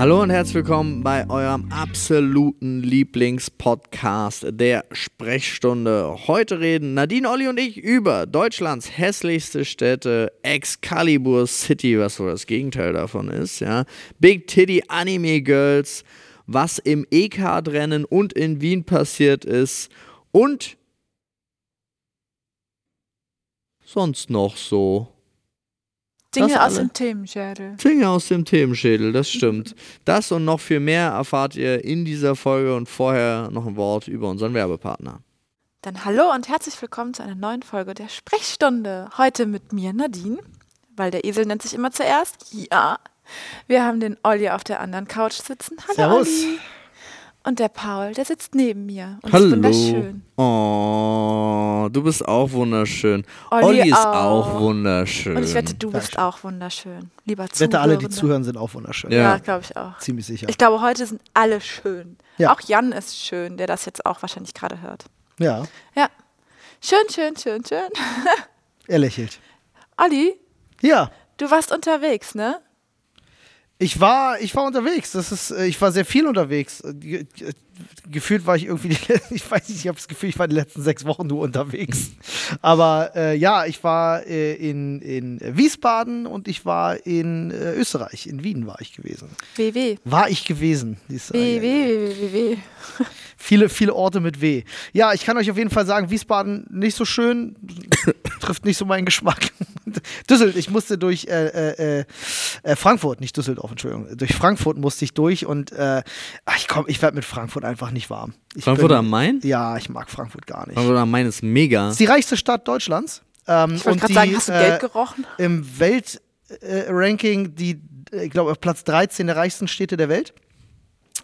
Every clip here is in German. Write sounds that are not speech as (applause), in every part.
Hallo und herzlich willkommen bei eurem absoluten Lieblingspodcast der Sprechstunde. Heute reden Nadine, Olli und ich über Deutschlands hässlichste Städte, Excalibur City, was so das Gegenteil davon ist, ja. Big Titty Anime Girls, was im E-Card-Rennen und in Wien passiert ist und sonst noch so. Dinge Das aus dem Themenschädel. Dinge aus dem Themenschädel, das stimmt. Das und noch viel mehr erfahrt ihr in dieser Folge und vorher noch ein Wort über unseren Werbepartner. Dann hallo und herzlich willkommen zu einer neuen Folge der Sprechstunde. Heute mit mir Nadine, weil der Esel nennt sich immer zuerst. Ja. Wir haben den Olli auf der anderen Couch sitzen. Hallo Servus. Olli. Und der Paul, der sitzt neben mir und Hallo. ist wunderschön. Oh, du bist auch wunderschön. Olli Olli, ist auch. auch wunderschön. Und ich wette, du bist auch wunderschön. Lieber Ich wette, alle, die zuhören, sind auch wunderschön. Ja. Ja, glaube ich auch. Ziemlich sicher. Ich glaube, heute sind alle schön. Ja. Auch Jan ist schön, der das jetzt auch wahrscheinlich gerade hört. ja, Ja. Schön, schön, schön, schön. (laughs) er lächelt. Olli, Ja, du warst unterwegs, ne? Ich war, ich war unterwegs. Das ist, äh, ich war sehr viel unterwegs. Ge- ge- Gefühlt war ich irgendwie, (laughs) ich weiß nicht, ich habe das Gefühl, ich war die letzten sechs Wochen nur unterwegs. Aber äh, ja, ich war äh, in, in Wiesbaden und ich war in äh, Österreich. In Wien war ich gewesen. WW. War ich gewesen. Dies- W, W, W, W, W. Viele, viele Orte mit W. Ja, ich kann euch auf jeden Fall sagen, Wiesbaden nicht so schön, (laughs) trifft nicht so meinen Geschmack. (laughs) Düsseldorf, ich musste durch äh, äh, äh, Frankfurt, nicht Düsseldorf, Entschuldigung, durch Frankfurt musste ich durch und ich komm, ich werde mit Frankfurt einfach nicht warm. Ich Frankfurt bin- am Main? Ja, ich mag Frankfurt gar nicht. Frankfurt am Main ist mega. ist die reichste Stadt Deutschlands. Ähm, Ich wollte und gerade sagen, hast du äh, Geld gerochen? im Weltranking die, äh, ich glaube, auf Platz 13 der reichsten Städte der Welt.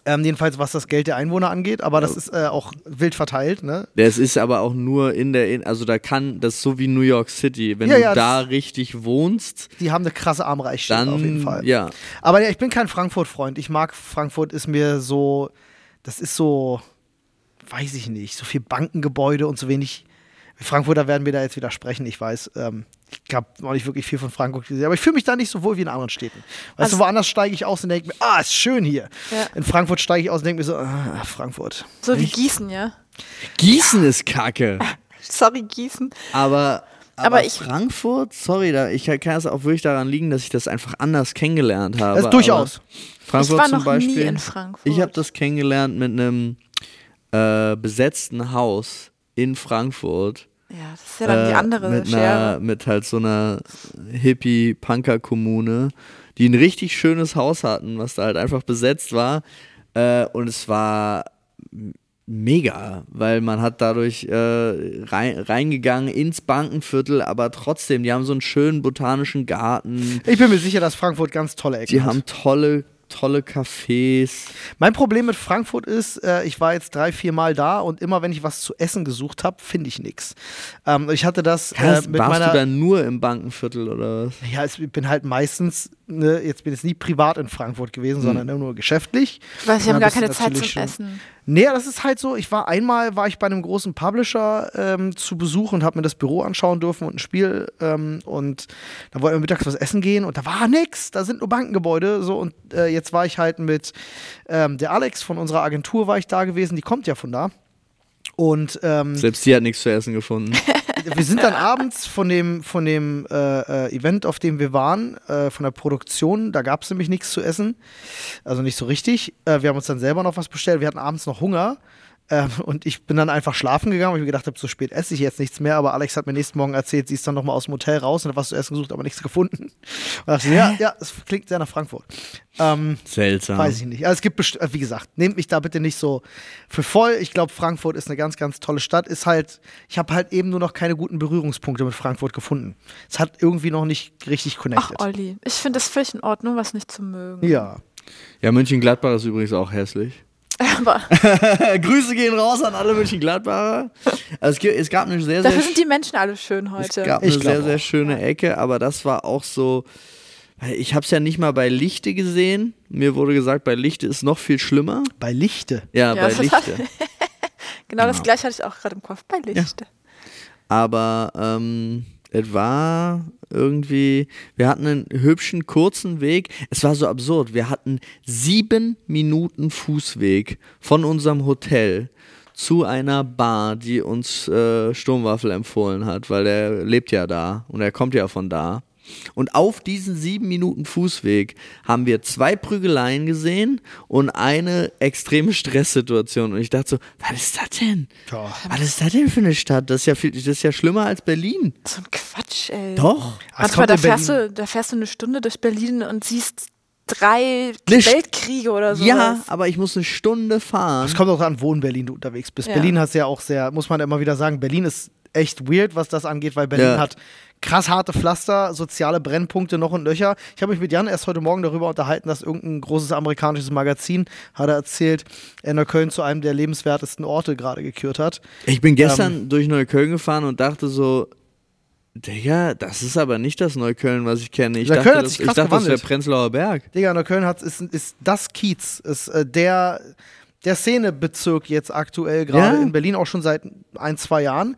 Ähm, jedenfalls, was das Geld der Einwohner angeht, aber das ist äh, auch wild verteilt. Ne? Das ist aber auch nur in der, in also da kann, das ist so wie New York City. Wenn Ja, du ja, da richtig wohnst, Die haben eine krasse Armreichschicht auf jeden Fall. ja. Aber ja, ich bin kein Frankfurt-Freund. Ich mag Frankfurt, ist mir so, das ist so, weiß ich nicht, so viel Bankengebäude und so wenig. Frankfurter werden wir da jetzt wieder sprechen, ich weiß. Ähm, ich habe noch nicht wirklich viel von Frankfurt gesehen, aber ich fühle mich da nicht so wohl wie in anderen Städten. Weißt Also- du, woanders steige ich aus und denke mir, ah, ist schön hier. Ja. In Frankfurt steige ich aus und denke mir so, ah, Frankfurt. So wie Gießen, ja? Gießen ist kacke. (laughs) Sorry, Gießen. Aber, aber, Aber ich- Frankfurt, sorry, da, ich kann es auch wirklich daran liegen, dass ich das einfach anders kennengelernt habe. Das durchaus. Ich Frankfurt war zum noch Beispiel. nie in Frankfurt. Ich habe das kennengelernt mit einem äh, besetzten Haus in Frankfurt. Ja, das ist ja dann die Äh, andere mit, Schere. einer, mit halt so einer Hippie-Punker-Kommune, die ein richtig schönes Haus hatten, was da halt einfach besetzt war. Äh, und es war mega, weil man hat dadurch äh, rein, reingegangen ins Bankenviertel, aber trotzdem, die haben so einen schönen botanischen Garten. Ich bin mir sicher, dass Frankfurt ganz tolle Ecken Die hat. haben tolle, tolle Cafés. Mein Problem mit Frankfurt ist, äh, ich war jetzt drei, vier Mal da und immer wenn ich was zu essen gesucht habe, finde ich nichts. Ähm, ich hatte das äh, Warst mit warst meiner. du dann nur im Bankenviertel oder was? ja, ich bin halt meistens, ne, jetzt bin ich nie privat in Frankfurt gewesen, sondern immer nur geschäftlich. Ich weiß, ich Ja, habe gar keine Zeit zum schon- Essen. Nee, das ist halt so. Ich war einmal, war ich bei einem großen Publisher ähm, zu Besuch und habe mir das Büro anschauen dürfen und ein Spiel. Ähm, und da wollten wir mittags was essen gehen und da war nix. Da sind nur Bankengebäude. So und äh, jetzt war ich halt mit ähm, der Alex von unserer Agentur war ich da gewesen. Die kommt ja von da. Und ähm, Selbst die hat nichts zu essen gefunden. (laughs) wir sind dann abends von dem, von dem äh, äh, Event, auf dem wir waren, äh, von der Produktion, da gab es nämlich nichts zu essen. Also nicht so richtig. Äh, wir haben uns dann selber noch was bestellt. Wir hatten abends noch Hunger. Ähm, und ich bin dann einfach schlafen gegangen, weil ich mir gedacht habe, so spät esse ich jetzt nichts mehr. Aber Alex hat mir nächsten Morgen erzählt, sie ist dann nochmal aus dem Hotel raus und hat was zu essen gesucht, aber nichts gefunden. (laughs) Und dachte, ich, ja, ja, es klingt sehr nach Frankfurt. Ähm, Seltsam. Weiß ich nicht. Also es gibt, äh, wie gesagt, nehmt mich da bitte nicht so für voll. Ich glaube, Frankfurt ist eine ganz, ganz tolle Stadt. Ist halt, ich habe halt eben nur noch keine guten Berührungspunkte mit Frankfurt gefunden. Es hat irgendwie noch nicht richtig Ach, connected. Olli, ich finde das völlig in Ordnung, was nicht zu mögen. ja. Ja, München-Gladbach ist übrigens auch hässlich. Aber (laughs) Grüße gehen raus an alle München-Gladbacher. Also es, es gab eine sehr, sehr, dafür sind die Menschen alle schön es heute. gab Ich eine sehr, sehr auch. schöne Ecke, aber das war auch so. Ich habe es ja nicht mal bei Lichte gesehen. Mir wurde gesagt, bei Lichte ist noch viel schlimmer. Bei Lichte. Ja, Ja, bei Lichte. (laughs) genau das gleiche hatte ich auch gerade im Kopf bei Lichte. Aber ähm, Es war irgendwie, wir hatten einen hübschen, kurzen Weg. Es war so absurd. Wir hatten sieben Minuten Fußweg von unserem Hotel zu einer Bar, die uns äh, Sturmwaffel empfohlen hat, weil er lebt ja da und er kommt ja von da. Und auf diesen sieben Minuten Fußweg haben wir zwei Prügeleien gesehen und eine extreme Stresssituation. Und ich dachte so, was ist das denn? Ja. Was ist das denn für eine Stadt? Das ist ja, viel, das ist ja schlimmer als Berlin. So ein Quatsch, ey. Doch. Manchmal, da fährst, du, da fährst du eine Stunde durch Berlin und siehst drei Nicht. Weltkriege oder so. Ja, aber ich muss eine Stunde fahren. Es kommt auch an, wo in Berlin du unterwegs bist. Ja. Berlin hast ja auch sehr, muss man immer wieder sagen, Berlin ist echt weird, was das angeht, weil Berlin Ja. hat krass harte Pflaster, soziale Brennpunkte noch und Löcher. Ich habe mich mit Jan erst heute Morgen darüber unterhalten, dass irgendein großes amerikanisches Magazin, hat er erzählt, er Neukölln zu einem der lebenswertesten Orte gerade gekürt hat. Ich bin gestern durch Neukölln gefahren und dachte so, Digga, das ist aber nicht das Neukölln, was ich kenne. Ich Neukölln dachte, hat das, sich ich dachte das wäre. Prenzlauer Berg. Digga, Neukölln hat, ist, ist das Kiez, ist äh, der, der Szenebezirk jetzt aktuell gerade Ja. in Berlin auch schon seit ein, zwei Jahren.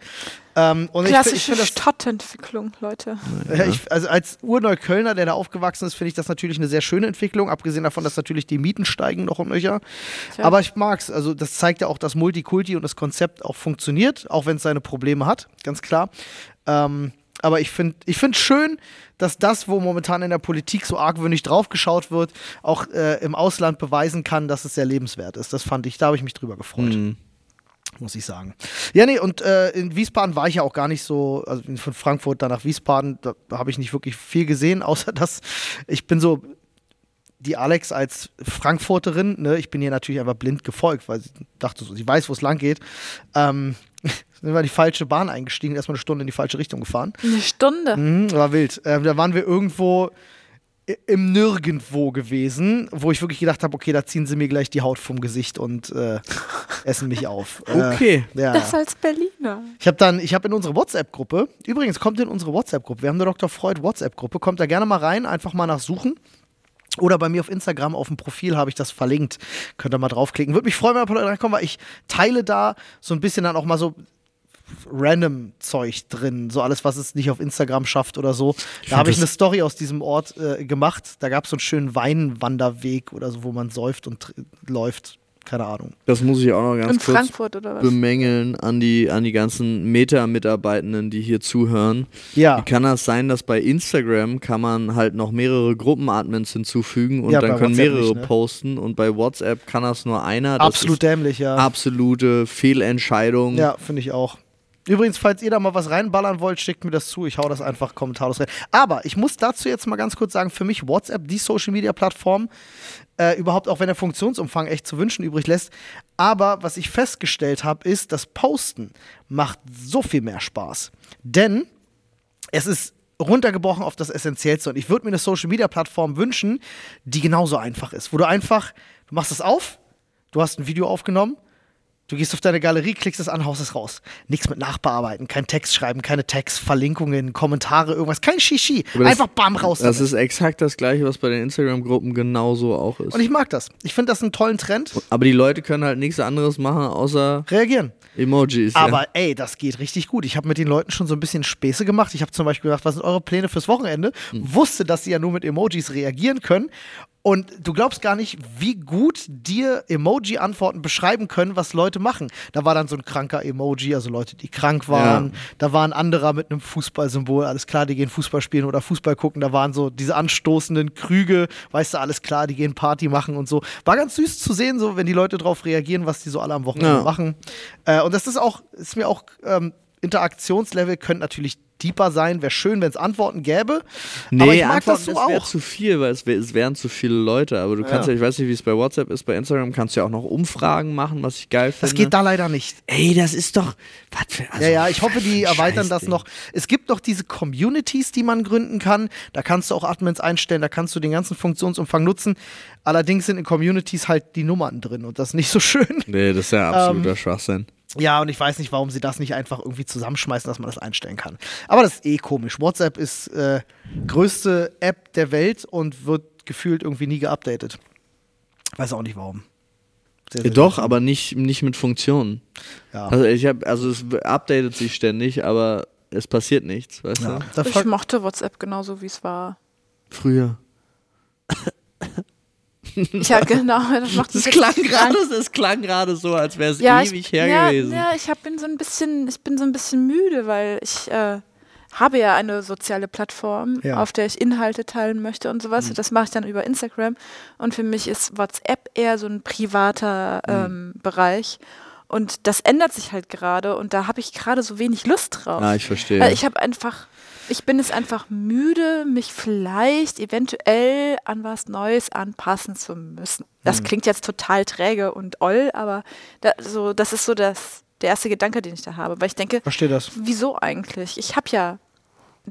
Ähm, und ich, ich Klassische Stadtentwicklung, Leute. Ja, ich, also als Urneuköllner, der da aufgewachsen ist, finde ich das natürlich eine sehr schöne Entwicklung, abgesehen davon, dass natürlich die Mieten steigen noch und nöcher. Tja. Aber ich mag's. Also das zeigt ja auch, dass Multikulti und das Konzept auch funktioniert, auch wenn es seine Probleme hat, ganz klar. Ähm, aber ich finde ich find schön, dass das, wo momentan in der Politik so argwöhnig draufgeschaut wird, auch äh, im Ausland beweisen kann, dass es sehr lebenswert ist. Das fand ich, da habe ich mich drüber gefreut Hm. muss ich sagen. Ja, nee, und äh, in Wiesbaden war ich ja auch gar nicht so, also von Frankfurt dann nach Wiesbaden, da habe ich nicht wirklich viel gesehen, (laughs) außer dass ich bin so die Alex als Frankfurterin, ne, ich bin ihr natürlich einfach blind gefolgt, weil sie dachte so, sie weiß, wo es lang geht. Ähm, (laughs) sind wir in die falsche Bahn eingestiegen, erstmal eine Stunde in die falsche Richtung gefahren. Eine Stunde. Mhm, war wild. Ähm, da waren wir irgendwo im Nirgendwo gewesen, wo ich wirklich gedacht habe, okay, da ziehen sie mir gleich die Haut vom Gesicht und äh, (laughs) essen mich auf. Okay. Äh, ja. Das als Berliner. Ich habe dann, ich habe in unsere WhatsApp-Gruppe, übrigens kommt in unsere WhatsApp-Gruppe, wir haben eine Dr. Freud WhatsApp-Gruppe, kommt da gerne mal rein, einfach mal nachsuchen. Oder bei mir auf Instagram auf dem Profil habe ich das verlinkt. Könnt ihr mal draufklicken. Würde mich freuen, wenn Leute reinkommen, weil ich teile da so ein bisschen dann auch mal so random Zeug drin. So alles, was es nicht auf Instagram schafft oder so. Da habe ich eine Story aus diesem Ort äh, gemacht. Da gab es so einen schönen Weinwanderweg oder so, wo man säuft und läuft. Keine Ahnung. Das muss ich auch noch ganz In kurz Frankfurt oder was? bemängeln an die, an die ganzen Meta-Mitarbeitenden, die hier zuhören. Ja. Wie kann das sein, dass bei Instagram kann man halt noch mehrere Gruppenadmins hinzufügen und Ja, dann können WhatsApp mehrere nicht, ne? posten und bei WhatsApp kann das nur einer. Das Absolut ist dämlich, ja. absolute Fehlentscheidung. Ja, finde ich auch. Übrigens, falls ihr da mal was reinballern wollt, schickt mir das zu. Ich hau das einfach kommentarlos rein. Aber ich muss dazu jetzt mal ganz kurz sagen, für mich WhatsApp, die Social Media Plattform, äh, überhaupt auch wenn der Funktionsumfang echt zu wünschen übrig lässt. Aber was ich festgestellt habe, ist, das Posten macht so viel mehr Spaß. Denn es ist runtergebrochen auf das Essentiellste. Und ich würde mir eine Social Media Plattform wünschen, die genauso einfach ist. Wo du einfach, du machst es auf, du hast ein Video aufgenommen, du gehst auf deine Galerie, klickst es an, haust es raus. Nichts mit Nachbearbeiten, kein Text schreiben, keine Textverlinkungen, Kommentare, irgendwas, kein Shishi. Einfach bam raus. Das damit. ist exakt das gleiche, was bei den Instagram-Gruppen genauso auch ist. Und ich mag das. Ich finde das einen tollen Trend. Aber die Leute können halt nichts anderes machen, außer Reagieren. Emojis. ja. Aber ey, das geht richtig gut. Ich habe mit den Leuten schon so ein bisschen Späße gemacht. Ich habe zum Beispiel gedacht, was sind eure Pläne fürs Wochenende? Wusste, dass sie ja nur mit Emojis reagieren können. Und du glaubst gar nicht, wie gut dir Emoji-Antworten beschreiben können, was Leute machen. Da war dann so ein kranker Emoji, also Leute, die krank waren. Ja. Da war ein anderer mit einem Fußballsymbol, alles klar, die gehen Fußball spielen oder Fußball gucken. Da waren so diese anstoßenden Krüge, weißt du, alles klar, die gehen Party machen und so. War ganz süß zu sehen, so wenn die Leute drauf reagieren, was die so alle am Wochenende Ja. machen. Äh, und das ist auch, ist mir auch, ähm, Interaktionslevel könnte natürlich deeper sein. Wäre schön, wenn es Antworten gäbe. Nee, aber ich mag Antworten, das so auch. zu viel, weil es, wär, es wären zu viele Leute. Aber du kannst Ja. ja, ich weiß nicht, wie es bei WhatsApp ist, bei Instagram kannst du ja auch noch Umfragen machen, was ich geil finde. Das geht da leider nicht. Ey, das ist doch. Was für, also, ja, ja, ich hoffe, die (laughs) erweitern das Scheißding. noch. Es gibt noch diese Communities, die man gründen kann. Da kannst du auch Admins einstellen, da kannst du den ganzen Funktionsumfang nutzen. Allerdings sind in Communities halt die Nummern drin und das ist nicht so schön. Nee, das ist ja (laughs) Ähm, absoluter Schwachsinn. Ja, und ich weiß nicht, warum sie das nicht einfach irgendwie zusammenschmeißen, dass man das einstellen kann. Aber das ist eh komisch. WhatsApp ist äh, größte App der Welt und wird gefühlt irgendwie nie geupdatet. Weiß auch nicht warum. Sehr, sehr doch, aber nicht, nicht mit Funktionen. Ja. Also ich habe, also es updatet sich ständig, aber es passiert nichts, weißt Ja. du? Ich mochte WhatsApp genauso, wie es war. Früher. (laughs) (laughs) Ja, genau. Das macht mich klang gerade, das klang gerade so, als wäre es ja, ewig ich, her ja, gewesen. Ja, ich hab, bin so ein bisschen, ich bin so ein bisschen müde, weil ich äh, habe ja eine soziale Plattform, Ja. auf der ich Inhalte teilen möchte und sowas. Mhm. Und das mache ich dann über Instagram. Und für mich ist WhatsApp eher so ein privater Mhm. ähm, Bereich. Und das ändert sich halt gerade und da habe ich gerade so wenig Lust drauf. Ah, ich verstehe. Weil ich habe einfach, ich bin es einfach müde, mich vielleicht eventuell an was Neues anpassen zu müssen. Das klingt jetzt total träge und oll, aber da, so, das ist so das, der erste Gedanke, den ich da habe. Weil ich denke, Verstehe das. wieso eigentlich? Ich habe ja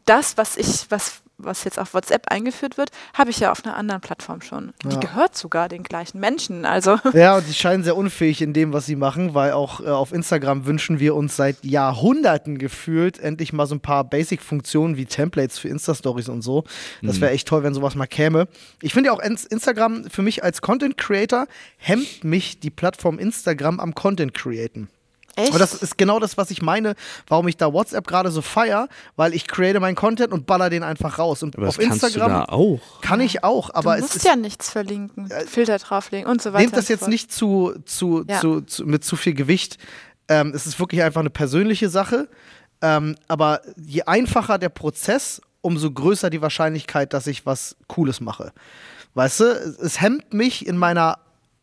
das, was ich, was, was jetzt auf WhatsApp eingeführt wird, habe ich ja auf einer anderen Plattform schon. Die Ja. gehört sogar den gleichen Menschen. Also (laughs) Ja, und die scheinen sehr unfähig in dem, was sie machen, weil auch äh, auf Instagram wünschen wir uns seit Jahrhunderten gefühlt endlich mal so ein paar Basic-Funktionen wie Templates für Insta-Stories und so. Das wäre echt toll, wenn sowas mal käme. Ich finde ja auch Ins- Instagram für mich als Content-Creator hemmt mich die Plattform Instagram am Content-Createn. Echt. Und das ist genau das, was ich meine, warum ich da WhatsApp gerade so feier, weil ich create meinen Content und baller den einfach raus. Und aber das auf kannst Instagram du da auch. kann ich auch, aber du es musst ist ja nichts verlinken, Filter drauflegen und so weiter. Nehmt das jetzt nicht zu, zu, Ja. zu, zu, mit zu viel Gewicht. Ähm, es ist wirklich einfach eine persönliche Sache. Ähm, aber je einfacher der Prozess, umso größer die Wahrscheinlichkeit, dass ich was Cooles mache. Weißt du, es, es hemmt mich in meiner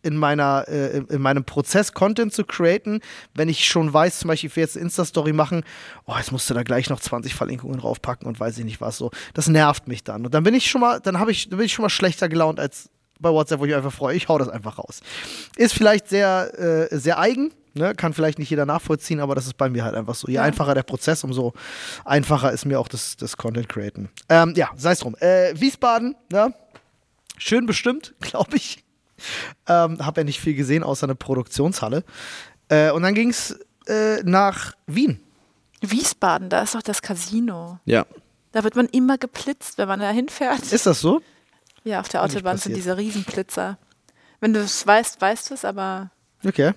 in, meiner, äh, in meinem Prozess Content zu createn, wenn ich schon weiß, zum Beispiel, ich will jetzt eine Insta-Story machen, oh, jetzt musst du da gleich noch 20 Verlinkungen draufpacken und weiß ich nicht was so. Das nervt mich dann. Und dann bin ich schon mal, dann habe ich, dann bin ich schon mal schlechter gelaunt als bei WhatsApp, wo ich mich einfach freue, ich hau das einfach raus. Ist vielleicht sehr, äh, sehr eigen, ne? kann vielleicht nicht jeder nachvollziehen, aber das ist bei mir halt einfach so. Je Ja. einfacher der Prozess, umso einfacher ist mir auch das, das Content createn. Ähm, ja, sei es drum. Äh, Wiesbaden, ne? schön bestimmt, (laughs) glaube ich. Ähm, habe ja nicht viel gesehen, außer eine Produktionshalle. Äh, und dann ging es äh, nach Wien. Wiesbaden, da ist doch das Casino. Ja. Da wird man immer geblitzt, wenn man da hinfährt. Ist das so? Ja, auf der Autobahn sind diese Riesenblitzer. Wenn du es weißt, weißt du es, aber Okay.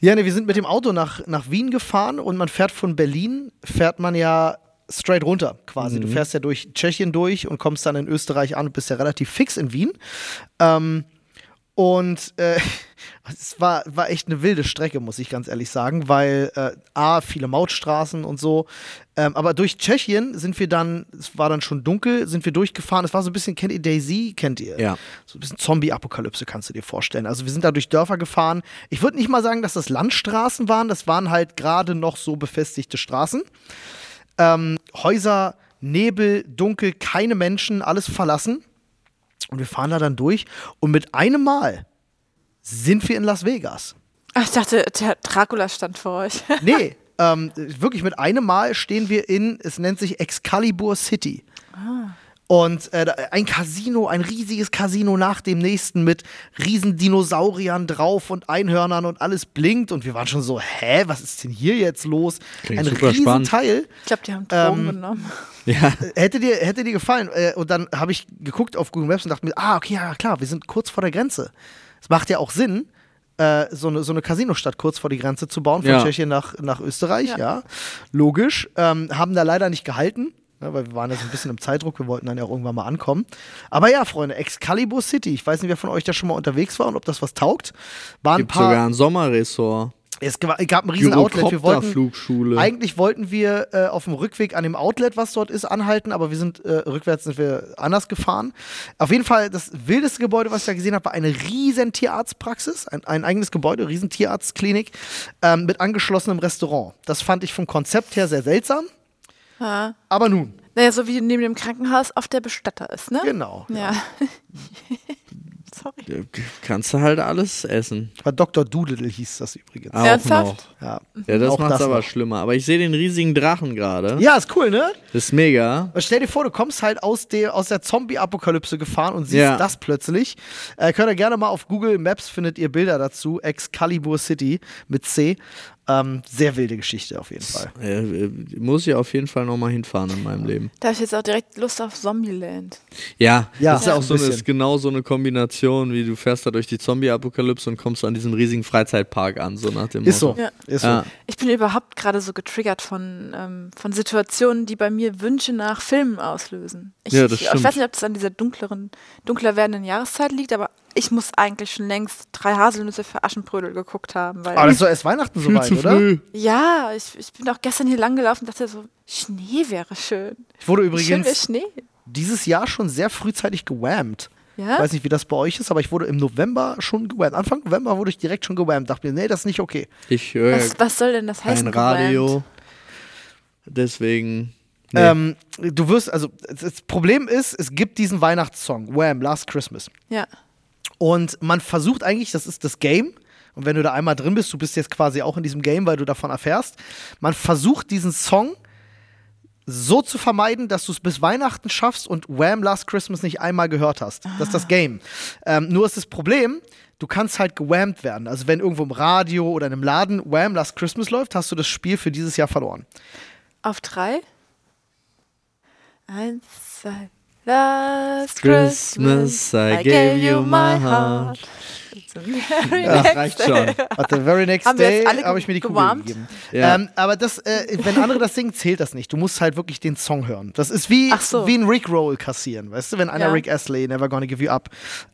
Ja, ne, wir sind mit dem Auto nach, nach Wien gefahren und man fährt von Berlin, fährt man ja straight runter quasi. Du fährst ja durch Tschechien durch und kommst dann in Österreich an und bist ja relativ fix in Wien. Ähm, und äh, (laughs) es war, war echt eine wilde Strecke, muss ich ganz ehrlich sagen, weil äh, A, viele Mautstraßen und so. Ähm, aber durch Tschechien sind wir dann, es war dann schon dunkel, sind wir durchgefahren. Es war so ein bisschen, kennt ihr Daisy? Kennt ihr? Ja. So ein bisschen Zombie-Apokalypse kannst du dir vorstellen. Also wir sind da durch Dörfer gefahren. Ich würde nicht mal sagen, dass das Landstraßen waren. Das waren halt gerade noch so befestigte Straßen. Ähm, Häuser, Nebel, dunkel, keine Menschen, alles verlassen. Und wir fahren da dann durch. Und mit einem Mal sind wir in Las Vegas. Ich dachte, der Dracula stand vor euch. (laughs) Nee, ähm, wirklich mit einem Mal stehen wir in, es nennt sich Excalibur City. Und äh, ein Casino, ein riesiges Casino nach dem nächsten mit riesen Dinosauriern drauf und Einhörnern und alles blinkt. Und wir waren schon so, hä, was ist denn hier jetzt los? Klingt ein super riesen spannend. Teil. Ich glaube, die haben Drogen Ähm, genommen. Ja. (laughs) Hätte dir, hätte dir gefallen. Äh, und dann habe ich geguckt auf Google Maps und dachte mir, ah, okay, ja klar, wir sind kurz vor der Grenze. Es macht ja auch Sinn, äh, so eine, so eine Casinostadt kurz vor die Grenze zu bauen, von Ja. Tschechien nach, nach Österreich, ja. Ja. Logisch. Ähm, haben da leider nicht gehalten. Ne, weil wir waren ja so ein bisschen im Zeitdruck, wir wollten dann ja auch irgendwann mal ankommen. Aber ja, Freunde, Excalibur City, ich weiß nicht, wer von euch da schon mal unterwegs war und ob das was taugt. War ein Gibt sogar paar. ein Sommerressort. Es gab gab ein riesen Outlet. Wir wollten, Gyrocopter-Flugschule. eigentlich wollten wir äh, auf dem Rückweg an dem Outlet, was dort ist, anhalten, aber wir sind äh, rückwärts sind wir anders gefahren. Auf jeden Fall das wildeste Gebäude, was ich da gesehen habe, war eine riesen Tierarztpraxis, ein, ein eigenes Gebäude, riesen Tierarztklinik ähm, mit angeschlossenem Restaurant. Das fand ich vom Konzept her sehr seltsam, Ja. aber nun, Naja, so wie neben dem Krankenhaus auf der Bestatter ist, ne? genau. Ja. (laughs) Sorry. Kannst du halt alles essen. War Dr. Doodle hieß das übrigens. Auch Ernsthaft? noch. Ja, Ja, das Auch macht's das aber noch. schlimmer. Aber ich sehe den riesigen Drachen gerade. ja, ist cool, ne? Das ist mega. Aber Stell dir vor, du kommst halt aus der, aus der Zombie-Apokalypse gefahren und siehst Ja. das plötzlich. Äh, könnt ihr gerne mal auf Google Maps findet ihr Bilder dazu. Excalibur City mit C. Ähm, sehr wilde Geschichte auf jeden Fall. Äh, muss ich auf jeden Fall nochmal hinfahren in meinem Leben. Da habe ich jetzt auch direkt Lust auf Zombieland. Ja, Ja, das ist ja auch so eine, ist genau so eine Kombination, wie du fährst da durch die Zombie-Apokalypse und kommst an diesem riesigen Freizeitpark an, so nach dem Ist so. Motto. Ja. Ist so. Ja. Ich bin überhaupt gerade so getriggert von, ähm, von Situationen, die bei mir Wünsche nach Filmen auslösen. Ich, Ja, das ich, ich weiß nicht, ob das an dieser dunkleren, dunkler werdenden Jahreszeit liegt, aber ich muss eigentlich schon längst drei Haselnüsse für Aschenbrödel geguckt haben. Weil Aber das ist doch erst Weihnachten Viel soweit, zu oder? früh. ja, ich, ich bin auch gestern hier langgelaufen und dachte so, Schnee wäre schön. Ich wurde Schön wäre übrigens Schnee. dieses Jahr schon sehr frühzeitig gewammt. Ich Ja? weiß nicht, wie das bei euch ist, aber ich wurde im November schon gewammt. Anfang November wurde ich direkt schon gewammt. Dachte mir, nee, das ist nicht okay. Ich höre Was, was soll denn das heißen? kein Radio. gewammt? Deswegen. Nee. Ähm, du wirst, also das Problem ist, es gibt diesen Weihnachtssong, Wham, Last Christmas. Ja. Und man versucht eigentlich, das ist das Game. Und wenn du da einmal drin bist, du bist jetzt quasi auch in diesem Game, weil du davon erfährst. Man versucht diesen Song so zu vermeiden, dass du es bis Weihnachten schaffst und Wham! Last Christmas nicht einmal gehört hast. Das ist das Game. Ähm, nur ist das Problem, du kannst halt gewhammt werden. Also wenn irgendwo im Radio oder in einem Laden Wham! Last Christmas läuft, hast du das Spiel für dieses Jahr verloren. Auf drei. Eins, zwei. Last Christmas, I gave you my heart. Ja, Das reicht schon. But the very next Haben day habe ich mir die Kugel gegeben. Ja. Ähm, aber das, äh, wenn andere das singen, zählt das nicht. Du musst halt wirklich den Song hören. Das ist wie, so. wie ein Rickroll kassieren, weißt du? Wenn einer Ja. Rick Astley, Never Gonna Give You Up,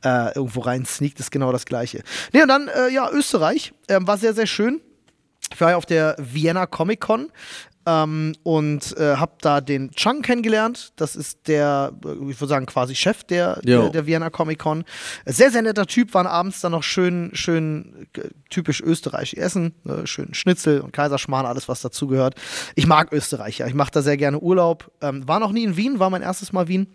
äh, irgendwo rein sneakt, ist genau das Gleiche. Nee, und dann, äh, ja, Österreich ähm, war sehr, sehr schön. Ich war ja auf der Vienna Comic Con ähm, und äh, habe da den Chang kennengelernt. Das ist der, äh, ich würde sagen, quasi Chef der, der, der Vienna Comic Con. Sehr, sehr netter Typ, waren abends dann noch schön, schön äh, typisch österreichisch essen. Ne? Schön Schnitzel und Kaiserschmarrn, alles, was dazugehört. Ich mag Österreich, ja. Ich mache da sehr gerne Urlaub. Ähm, war noch nie in Wien, war mein erstes Mal Wien.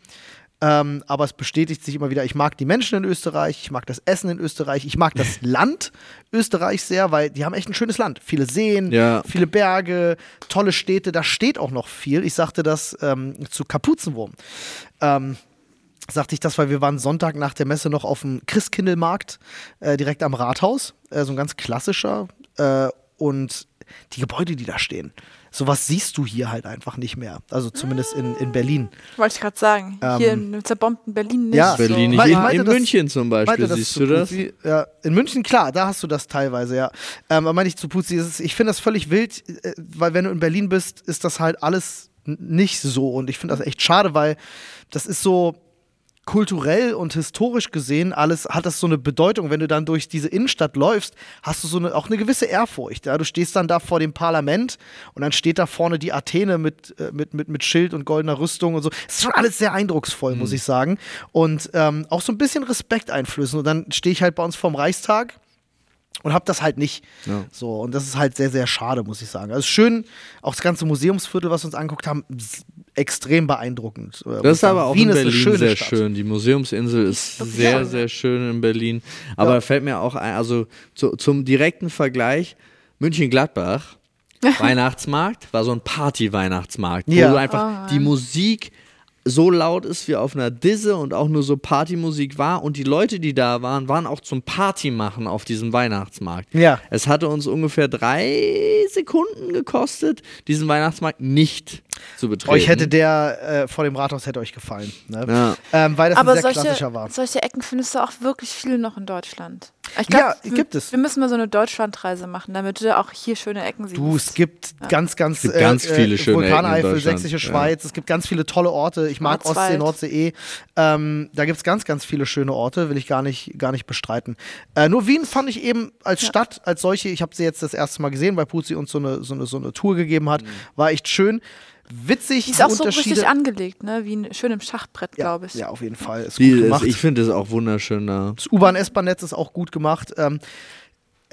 Ähm, aber es bestätigt sich immer wieder, ich mag die Menschen in Österreich, ich mag das Essen in Österreich, ich mag das (laughs) Land Österreich sehr, weil die haben echt ein schönes Land. Viele Seen, Ja. viele Berge, tolle Städte, da steht auch noch viel. Ich sagte das ähm, zu Kapuzenwurm. Ähm, sagte ich das, weil wir waren Sonntag nach der Messe noch auf dem Christkindlmarkt, äh, direkt am Rathaus, äh, so ein ganz klassischer. Äh, und die Gebäude, die da stehen, sowas siehst du hier halt einfach nicht mehr. Also zumindest in, in Berlin. Wollte ich gerade sagen. Ähm, Hier in zerbombten Berlin nicht. ja, Berlin so. nicht. Ich In, in das- München zum Beispiel, das siehst du das? Puzi? Ja, in München, klar, da hast du das teilweise, ja. Ähm, aber meinte ich zu es ist- ich finde das völlig wild, äh, weil wenn du in Berlin bist, ist das halt alles nicht so. Und ich finde das echt schade, weil das ist so kulturell und historisch gesehen alles hat das so eine Bedeutung. Wenn du dann durch diese Innenstadt läufst, hast du so eine, auch eine gewisse Ehrfurcht. Ja? Du stehst dann da vor dem Parlament und dann steht da vorne die Athene mit, äh, mit, mit, mit Schild und goldener Rüstung und so. Es ist schon alles sehr eindrucksvoll, muss ich sagen. Und ähm, auch so ein bisschen Respekt einflößen. Und dann stehe ich halt bei uns vorm Reichstag und habe das halt nicht. Ja. So, und das ist halt sehr, sehr schade, muss ich sagen. Also schön, auch das ganze Museumsviertel, was wir uns angeguckt haben, extrem beeindruckend. äh, Das ist aber auch Wien in ist eine Berlin schöne sehr Stadt. schön. Die Museumsinsel ist sehr, sehr schön in Berlin. Aber Ja. da fällt mir auch ein, also zu, zum direkten Vergleich, München-Gladbach, (laughs) Weihnachtsmarkt, war so ein Party-Weihnachtsmarkt, Ja. wo du einfach die Musik so laut ist wie auf einer Disse und auch nur so Partymusik war und die Leute, die da waren, waren auch zum Party machen auf diesem Weihnachtsmarkt. Ja. Es hatte uns ungefähr drei Sekunden gekostet, diesen Weihnachtsmarkt nicht zu betreten. Euch hätte der äh, vor dem Rathaus hätte euch gefallen. Ne? Ja. Ähm, weil das Aber ein sehr solche, klassischer war. solche Ecken findest du auch wirklich viel noch in Deutschland. Ich glaub, Ja, wir- gibt es. Wir müssen mal so eine Deutschlandreise machen, damit du auch hier schöne Ecken siehst. Du, es gibt ganz, ganz, gibt ganz viele schöne Ecken in Vulkaneifel. Sächsische Ja. Schweiz, es gibt ganz viele tolle Orte. Ich mag Schwarzwald. Ostsee, Nordsee eh. Ähm, da gibt es ganz, ganz viele schöne Orte, will ich gar nicht, gar nicht bestreiten. Äh, nur Wien fand ich eben als Stadt, als solche, ich habe sie jetzt das erste Mal gesehen, weil Puzi uns so eine, so eine, so eine Tour gegeben hat, war echt schön. Witzig, Die ist auch so richtig angelegt, ne? wie ein, schön im Schachbrett, ja, glaube ich. ja, auf jeden Fall. Ist Die gut ist, gemacht. ich finde es auch wunderschön da. Das U-Bahn-S-Bahn-Netz ist auch gut gemacht. Ähm,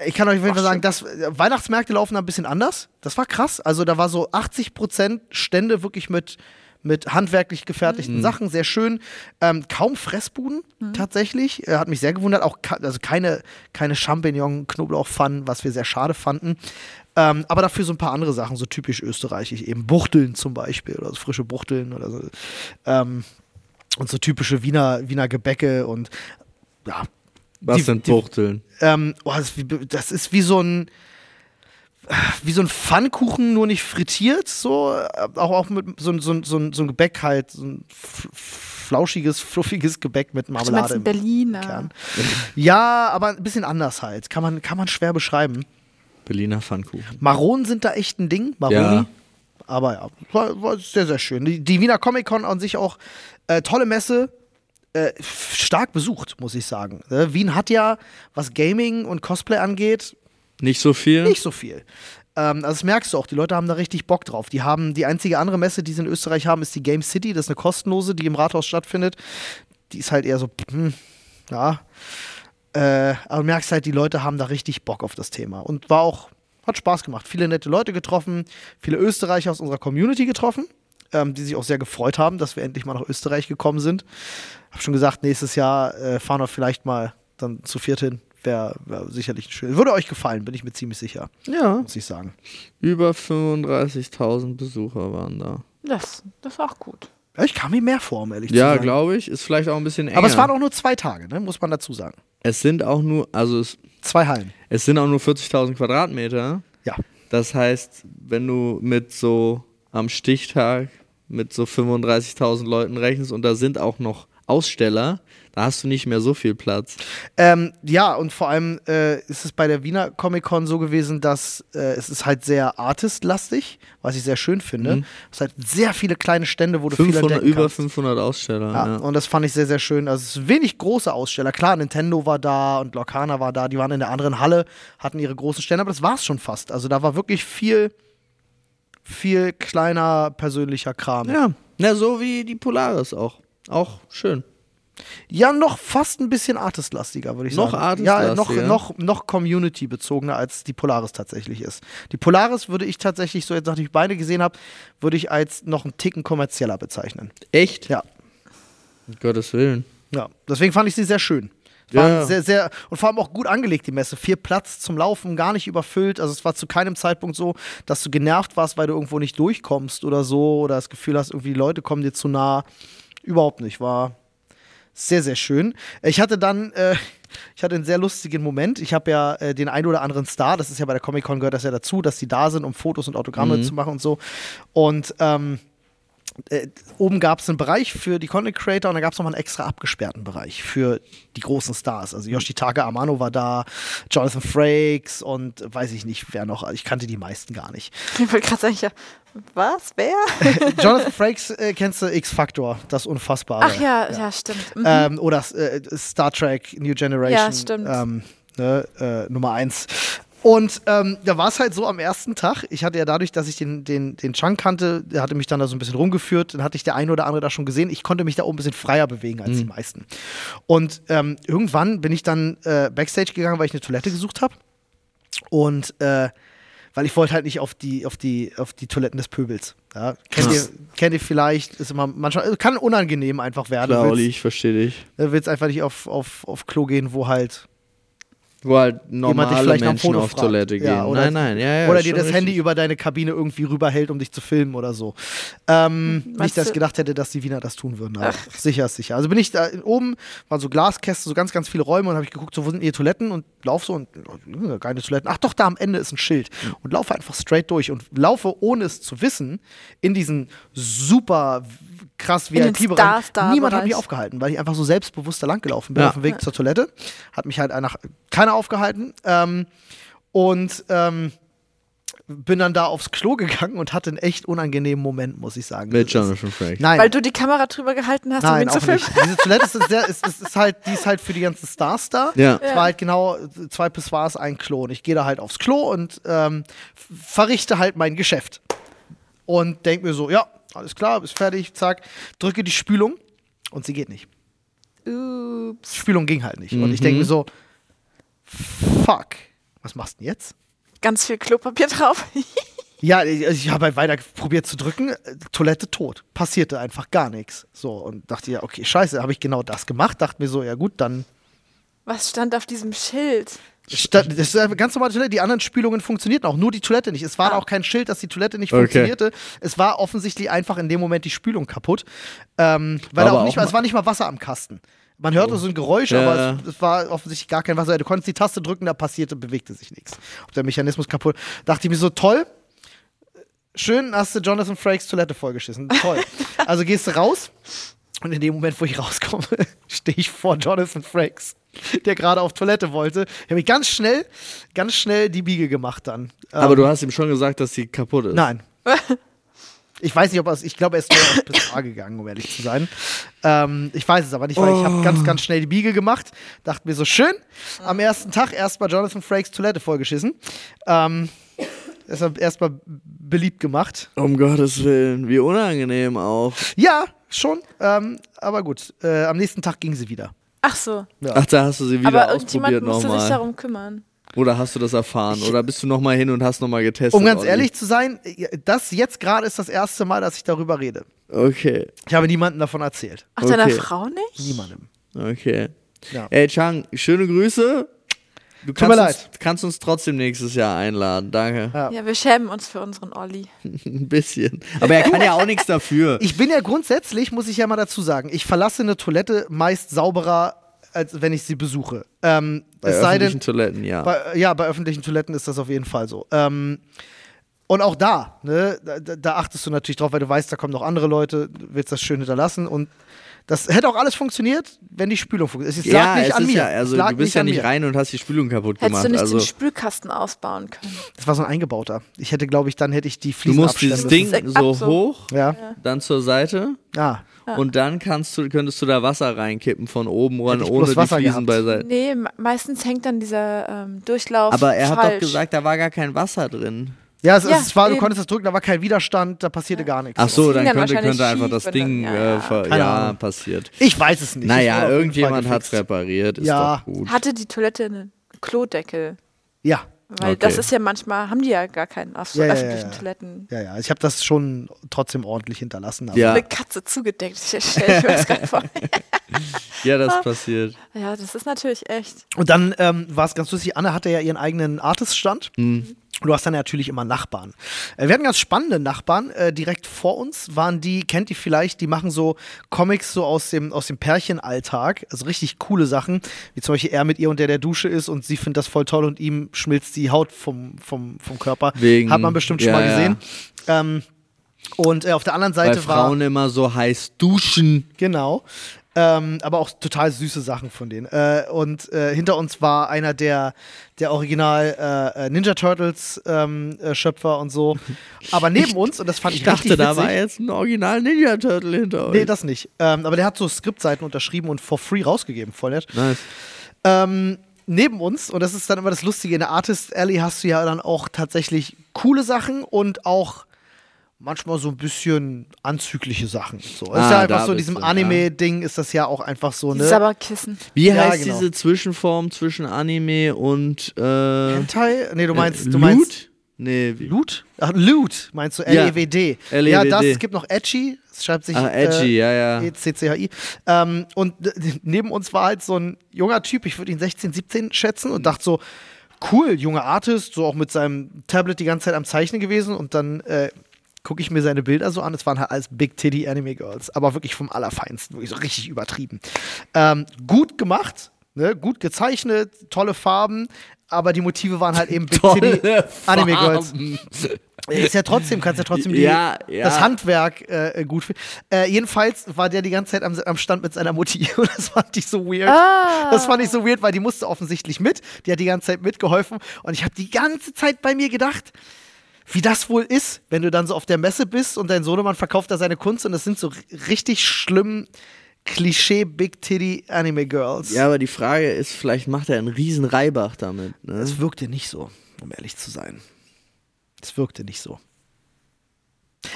ich kann euch auf jeden Fall sagen, dass äh, Weihnachtsmärkte laufen da ein bisschen anders. Das war krass. Also da war so 80% Stände wirklich mit, mit handwerklich Mhm. gefertigten Sachen, sehr schön. Ähm, kaum Fressbuden tatsächlich. Äh, hat mich sehr gewundert. Auch ka- also keine, keine Champignon, Knoblauchpfannen, was wir sehr schade fanden. Ähm, aber dafür so ein paar andere Sachen, so typisch österreichisch, eben Buchteln zum Beispiel oder so frische Buchteln oder so. Ähm, und so typische Wiener, Wiener Gebäcke und ja, Was Die- sind die- Buchteln? ähm, oh, das, ist wie, das ist wie so ein. Wie so ein Pfannkuchen, nur nicht frittiert, so. äh, Auch, auch mit so, so, so, so ein Gebäck halt, so ein flauschiges, fluffiges Gebäck mit Du Marmelade. ein im Berliner. Kern. Ja, aber ein bisschen anders halt. Kann man, kann man schwer beschreiben. Berliner Pfannkuchen. Maronen sind da echt ein Ding. Maroni. Ja. Aber ja, war, war sehr, sehr schön. Die, die Wiener Comic Con an sich auch äh, tolle Messe. Äh, stark besucht, muss ich sagen. Ne? Wien hat ja, was Gaming und Cosplay angeht, Nicht so viel. nicht so viel. Ähm, also das merkst du auch, die Leute haben da richtig Bock drauf. Die haben die einzige andere Messe, die sie in Österreich haben, ist die Game City. Das ist eine kostenlose, die im Rathaus stattfindet. Die ist halt eher so, hm, ja. Äh, aber du merkst halt, die Leute haben da richtig Bock auf das Thema. Und war auch, hat Spaß gemacht. Viele nette Leute getroffen, viele Österreicher aus unserer Community getroffen, ähm, die sich auch sehr gefreut haben, dass wir endlich mal nach Österreich gekommen sind. Hab schon gesagt, nächstes Jahr äh, fahren wir vielleicht mal dann zu viert hin. Wäre wär sicherlich schön. Würde euch gefallen, bin ich mir ziemlich sicher, Ja. muss ich sagen. Über 35.000 Besucher waren da. Das, das ist auch gut. Ja, Ich kam mir mehr vor, um ehrlich zu Ja, sein. glaube ich. Ist vielleicht auch ein bisschen enger. Aber es waren auch nur zwei Tage, ne? muss man dazu sagen. Es sind auch nur, also es, Zwei Hallen. es sind auch nur 40.000 Quadratmeter. Ja. Das heißt, wenn du mit so am Stichtag mit so 35.000 Leuten rechnest und da sind auch noch Aussteller, da hast du nicht mehr so viel Platz. Ähm, ja, und vor allem äh, ist es bei der Wiener Comic Con so gewesen, dass äh, es ist halt sehr artistlastig, was ich sehr schön finde. Es hat sehr viele kleine Stände, wo du viel 500, entdecken über kannst. 500 Aussteller. Ja, Ja. und das fand ich sehr, sehr schön. Also es sind wenig große Aussteller. Klar, Nintendo war da und Lorcana war da. Die waren in der anderen Halle, hatten ihre großen Stände, aber das war es schon fast. Also da war wirklich viel, viel kleiner persönlicher Kram. ja. Na, so wie die Polaris auch. Auch schön. Ja, noch fast ein bisschen artistlastiger, würde ich Noch sagen. Ja, noch, artistlastiger? noch, noch community-bezogener, als die Polaris tatsächlich ist. Die Polaris würde ich tatsächlich, so jetzt nachdem ich beide gesehen habe, würde ich als noch einen Ticken kommerzieller bezeichnen. Echt? Ja, Um Gottes Willen. ja. Deswegen fand ich sie sehr schön. Ja. sehr, sehr, und vor allem auch gut angelegt, die Messe. Viel Platz zum Laufen, gar nicht überfüllt. Also es war zu keinem Zeitpunkt so, dass du genervt warst, weil du irgendwo nicht durchkommst oder so, oder das Gefühl hast, irgendwie die Leute kommen dir zu nah. Überhaupt nicht. War sehr, sehr schön. Ich hatte dann, äh, ich hatte einen sehr lustigen Moment. Ich habe ja äh, den ein oder anderen Star, das ist ja bei der Comic-Con gehört das ja dazu, dass die da sind, um Fotos und Autogramme zu machen und so. Und ähm, äh, oben gab es einen Bereich für die Content Creator und dann gab es nochmal einen extra abgesperrten Bereich für die großen Stars. Also Yoshitaka Amano war da, Jonathan Frakes und weiß ich nicht, wer noch. Ich kannte die meisten gar nicht. (laughs) Ich wollte gerade sagen, ich, was? Wer? (laughs) Jonathan (laughs) Frakes äh, kennst du X-Factor, das Unfassbare. Ach ja, ja, stimmt. Mhm. Ähm, oder äh, Star Trek New Generation. Ja, stimmt. Ähm, ne, äh, Nummer eins. Und ähm, da war es halt so am ersten Tag. Ich hatte ja dadurch, dass ich den, den, den Chunk kannte, der hatte mich dann da so ein bisschen rumgeführt. Dann hatte ich der eine oder andere da schon gesehen. Ich konnte mich da oben ein bisschen freier bewegen als die meisten. Und ähm, irgendwann bin ich dann äh, Backstage gegangen, weil ich eine Toilette gesucht habe. Und äh, weil ich wollte halt nicht auf die, auf die, auf die Toiletten des Pöbels. Ja, kennt, ihr, kennt ihr vielleicht, ist immer manchmal, kann unangenehm einfach werden. Klar, Olli, ich verstehe dich. du willst einfach nicht auf, auf, auf Klo gehen, wo halt Wo halt normale Menschen Foto auf fragt. Toilette gehen. Ja, oder, nein, nein, ja, ja. oder dir das Handy richtig. über deine Kabine irgendwie rüberhält, um dich zu filmen oder so. Ähm, nicht, Meinst dass ich gedacht hätte, dass die Wiener das tun würden, aber sicher ist sicher. Also bin ich da oben, waren so Glaskästen, so ganz, ganz viele Räume und habe ich geguckt, so wo sind hier Toiletten und lauf so und äh, keine Toiletten. Ach doch, da am Ende ist ein Schild und laufe einfach straight durch und laufe, ohne es zu wissen, in diesen super krass VIP-Bereich. Star-Star-Bereich. Niemand hat mich aufgehalten, weil ich einfach so selbstbewusst da lang gelaufen bin Ja. auf dem Weg zur Toilette. Hat mich halt nach, keiner aufgehalten. Ähm, und ähm, bin dann da aufs Klo gegangen und hatte einen echt unangenehmen Moment, muss ich sagen. Mit Jonathan Frakes. Nein, Weil du die Kamera drüber gehalten hast, um nein, ihn zu auch filmen. nicht. Diese Toilette ist, sehr, ist, ist, ist halt, die ist halt für die ganzen Stars da. Ja. Es war halt genau zwei Pissoirs, ein Klo. Und ich gehe da halt aufs Klo und ähm, verrichte halt mein Geschäft. Und denke mir so, ja, alles klar, ist fertig, zack, drücke die Spülung und sie geht nicht. Ups. Spülung ging halt nicht. Und ich denke mir so, fuck, was machst du denn jetzt? Ganz viel Klopapier drauf. (laughs) Ja, ich, ich habe halt weiter probiert zu drücken, äh, Toilette tot. Passierte einfach gar nichts. So, und dachte ja, okay, scheiße, habe ich genau das gemacht. Dachte mir so, ja gut, dann. Was stand auf diesem Schild? Statt, das ist eine ganz normale Toilette. Die anderen Spülungen funktionierten auch, nur die Toilette nicht. Es war Ah. auch kein Schild, dass die Toilette nicht Okay. funktionierte. Es war offensichtlich einfach in dem Moment die Spülung kaputt. Ähm, weil auch nicht auch mal, es war nicht mal Wasser am Kasten. Man hörte so ein Geräusch, Ja. aber es, es war offensichtlich gar kein Wasser. Du konntest die Taste drücken, da passierte, bewegte sich nichts. Ob der Mechanismus kaputt. Dachte ich mir so, toll. Schön hast du Jonathan Frakes Toilette vollgeschissen. Toll. (laughs) also gehst du raus und in dem Moment, wo ich rauskomme, (laughs) stehe ich vor Jonathan Frakes, der gerade auf Toilette wollte. Ich habe mich ganz schnell, ganz schnell die Biege gemacht dann. Aber Ähm, du hast ihm schon gesagt, dass sie kaputt ist. Nein. (laughs) Ich weiß nicht, ob er es, ich glaube, er ist nur auf PSA gegangen, um ehrlich zu sein. Ähm, ich weiß es aber nicht, weil ich habe ganz, ganz schnell die Biege gemacht. Dachte mir so, schön, am ersten Tag erstmal Jonathan Frakes Toilette vollgeschissen. Ähm, deshalb erstmal beliebt gemacht. Um Gottes Willen, wie unangenehm auch. Ja, schon, ähm, aber gut. Äh, am nächsten Tag ging sie wieder. Ach so. Ja. Ach, da hast du sie wieder Aber irgendjemand ausprobiert musste sich nochmal. darum kümmern. Oder hast du das erfahren? Oder bist du nochmal hin und hast nochmal getestet? Um ganz ehrlich zu sein, das jetzt gerade ist das erste Mal, dass ich darüber rede. Okay, Ich habe niemandem davon erzählt. Ach, deiner Okay. Frau nicht? Niemandem. okay. Ja. Ey, Chang, schöne Grüße. Du mir kannst, leid. uns, kannst uns trotzdem nächstes Jahr einladen. Danke. Ja. Ja, wir schämen uns für unseren Olli. (laughs) Ein bisschen. Aber er kann ja auch nichts dafür. Ich bin ja grundsätzlich, muss ich ja mal dazu sagen, ich verlasse eine Toilette meist sauberer, als wenn ich sie besuche. Ähm, Bei es sei denn, öffentlichen Toiletten, ja. bei, ja, bei öffentlichen Toiletten ist das auf jeden Fall so. Ähm, und auch da, ne, da, da- da achtest du natürlich drauf, weil du weißt, da kommen noch andere Leute, du willst das schön hinterlassen und das hätte auch alles funktioniert, wenn die Spülung funktioniert. Es lag ja, nicht es an ist mir. ja, Es also lag du bist ja nicht mir. rein und hast die Spülung kaputt Hättest gemacht. du nicht also, den Spülkasten ausbauen können? Das war so ein eingebauter. Ich hätte, glaube ich, dann hätte ich die du Fliesen musst abstellen dieses. Ding so so. hoch, Ja. dann zur Seite ja. und dann kannst du, könntest du da Wasser reinkippen von oben an, ohne die Wasser Fliesen gehabt. beiseite. Nee, me- meistens hängt dann dieser ähm, Durchlauf Aber er hat falsch. doch gesagt, da war gar kein Wasser drin. Ja, es, Ja, es war, du eben. konntest das drücken, da war kein Widerstand, da passierte gar nichts. Ach so, dann dann könnte, könnte einfach das Ding dann- ja, äh, ja, passiert. Ich weiß es nicht. Naja, irgendjemand hat es repariert, ist Ja. doch gut. Hatte die Toilette einen Klodeckel? Ja, Weil Okay. das ist ja manchmal, haben die ja gar keinen auf so Ja, ja, öffentlichen ja, ja. Toiletten. ja, ja. Ich habe das schon trotzdem ordentlich hinterlassen. aber- Ja. Eine Katze zugedeckt. (laughs) Ich stelle mir das gerade vor. (laughs) Ja, das passiert. Ja, das ist natürlich echt. Und dann ähm, war es ganz lustig, Anne hatte ja ihren eigenen Artist-Stand. Hm. Und du hast dann natürlich immer Nachbarn. Äh, wir hatten ganz spannende Nachbarn. Äh, direkt vor uns waren die, kennt ihr vielleicht, die machen so Comics so aus dem, aus dem Pärchenalltag. Also richtig coole Sachen. Wie zum Beispiel er mit ihr unter der Dusche ist und sie findet das voll toll und ihm schmilzt die Haut vom, vom, vom Körper. Wegen- Hat man bestimmt schon ja, mal ja. gesehen. Ähm, und äh, auf der anderen Weil Seite war. Frauen immer so heiß duschen. Genau. Ähm, aber auch total süße Sachen von denen. Äh, und äh, hinter uns war einer der, der Original äh, äh, Ninja Turtles ähm, äh, Schöpfer und so. (laughs) Aber neben uns, und das fand ich, Ich dachte, richtig da witzig, war jetzt ein Original Ninja Turtle hinter euch. Nee, das nicht. Ähm, aber der hat so Skriptseiten unterschrieben und for free rausgegeben. Voll nett. nice. Ähm, neben uns, und das ist dann immer das Lustige, in der Artist Alley hast du ja dann auch tatsächlich coole Sachen und auch manchmal so ein bisschen anzügliche Sachen. So. ist Ah, ja einfach so, bist diesem Anime-Ding ist das ja auch einfach so, ne? Sabberkissen. Wie Ja, heißt genau. diese Zwischenform zwischen Anime und äh, Hentai? Nee, du meinst, äh, du meinst Loot? Nee, wie? Loot? Ach, Loot, meinst du? Ja. L-E-W-D. L-E-W-D. Ja, das, es gibt noch Edgy, es schreibt sich Ah, edgy, ja, ja. äh, E-C-C-H-I. Ähm, und d- d- neben uns war halt so ein junger Typ, ich würde ihn 16, 17 schätzen und dachte so, cool, junger Artist, so auch mit seinem Tablet die ganze Zeit am Zeichnen gewesen und dann äh, gucke ich mir seine Bilder so an. Es waren halt alles Big Titty Anime Girls, aber wirklich vom Allerfeinsten, wirklich so richtig übertrieben. Ähm, gut gemacht, ne? gut gezeichnet, tolle Farben, aber die Motive waren halt eben Big Titty Tolle Anime Girls. Ist ja trotzdem, kannst ja trotzdem die, Ja, ja. das Handwerk äh, gut finden. Äh, jedenfalls war der die ganze Zeit am, am Stand mit seiner Mutti (laughs) und das fand ich so weird. Ah. Das fand ich so weird, weil die musste offensichtlich mit. Die hat die ganze Zeit mitgeholfen und ich habe die ganze Zeit bei mir gedacht, wie das wohl ist, wenn du dann so auf der Messe bist und dein Sohnemann verkauft da seine Kunst und das sind so richtig schlimm Klischee Big Titty Anime Girls. Ja, aber die Frage ist, vielleicht macht er einen riesen Reibach damit. Ne? Es wirkte nicht so, um ehrlich zu sein. Es wirkte nicht so.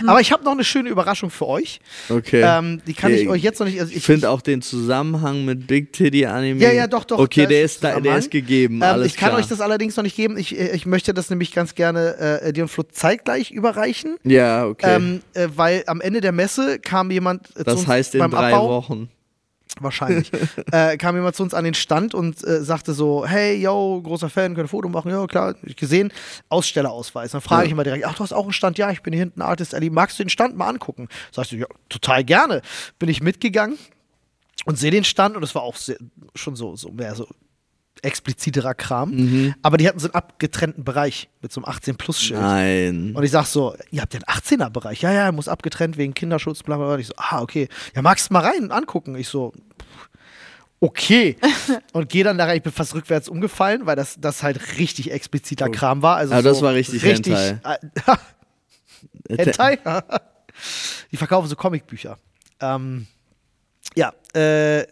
Aber ich habe noch eine schöne Überraschung für euch. Okay. Ähm, die kann ich Ja, euch jetzt noch nicht. Also ich ich finde auch den Zusammenhang mit Big Titty Anime. Ja, ja, doch, doch. Okay, der ist da, der ist gegeben. Ähm, alles ich kann klar. euch das allerdings noch nicht geben. Ich, äh, ich möchte das nämlich ganz gerne äh, dir und Flo zeitgleich überreichen. Ja, okay. Ähm, äh, weil am Ende der Messe kam jemand äh, das heißt in drei Abbau. Wochen. Wahrscheinlich. (laughs) äh, kam jemand zu uns an den Stand und äh, sagte so: Hey, yo, großer Fan, können ein Foto machen? Ja, klar, ich gesehen. Ausstellerausweis. Dann frage ich immer direkt: Ach, du hast auch einen Stand? Ja, ich bin hier hinten Artist Alley. Magst du den Stand mal angucken? Sagst du: Ja, total gerne. Bin ich mitgegangen. und sehe den Stand und es war auch sehr, schon so, so mehr so expliziterer Kram. Aber die hatten so einen abgetrennten Bereich mit so einem 18-Plus-Schild. Nein. Und ich sag so, ihr habt ja einen 18er-Bereich. Ja, ja, muss abgetrennt wegen Kinderschutz, bla bla bla. Ich so, ah, okay. Ja, magst du mal rein und angucken? Ich so, okay. (laughs) und gehe dann da rein, ich bin fast rückwärts umgefallen, weil das, das halt richtig expliziter Kram war. Also Ah, das so war richtig Hentai. Äh, (laughs) Hentai? (laughs) Die verkaufen so Comicbücher. Ähm, ja, äh,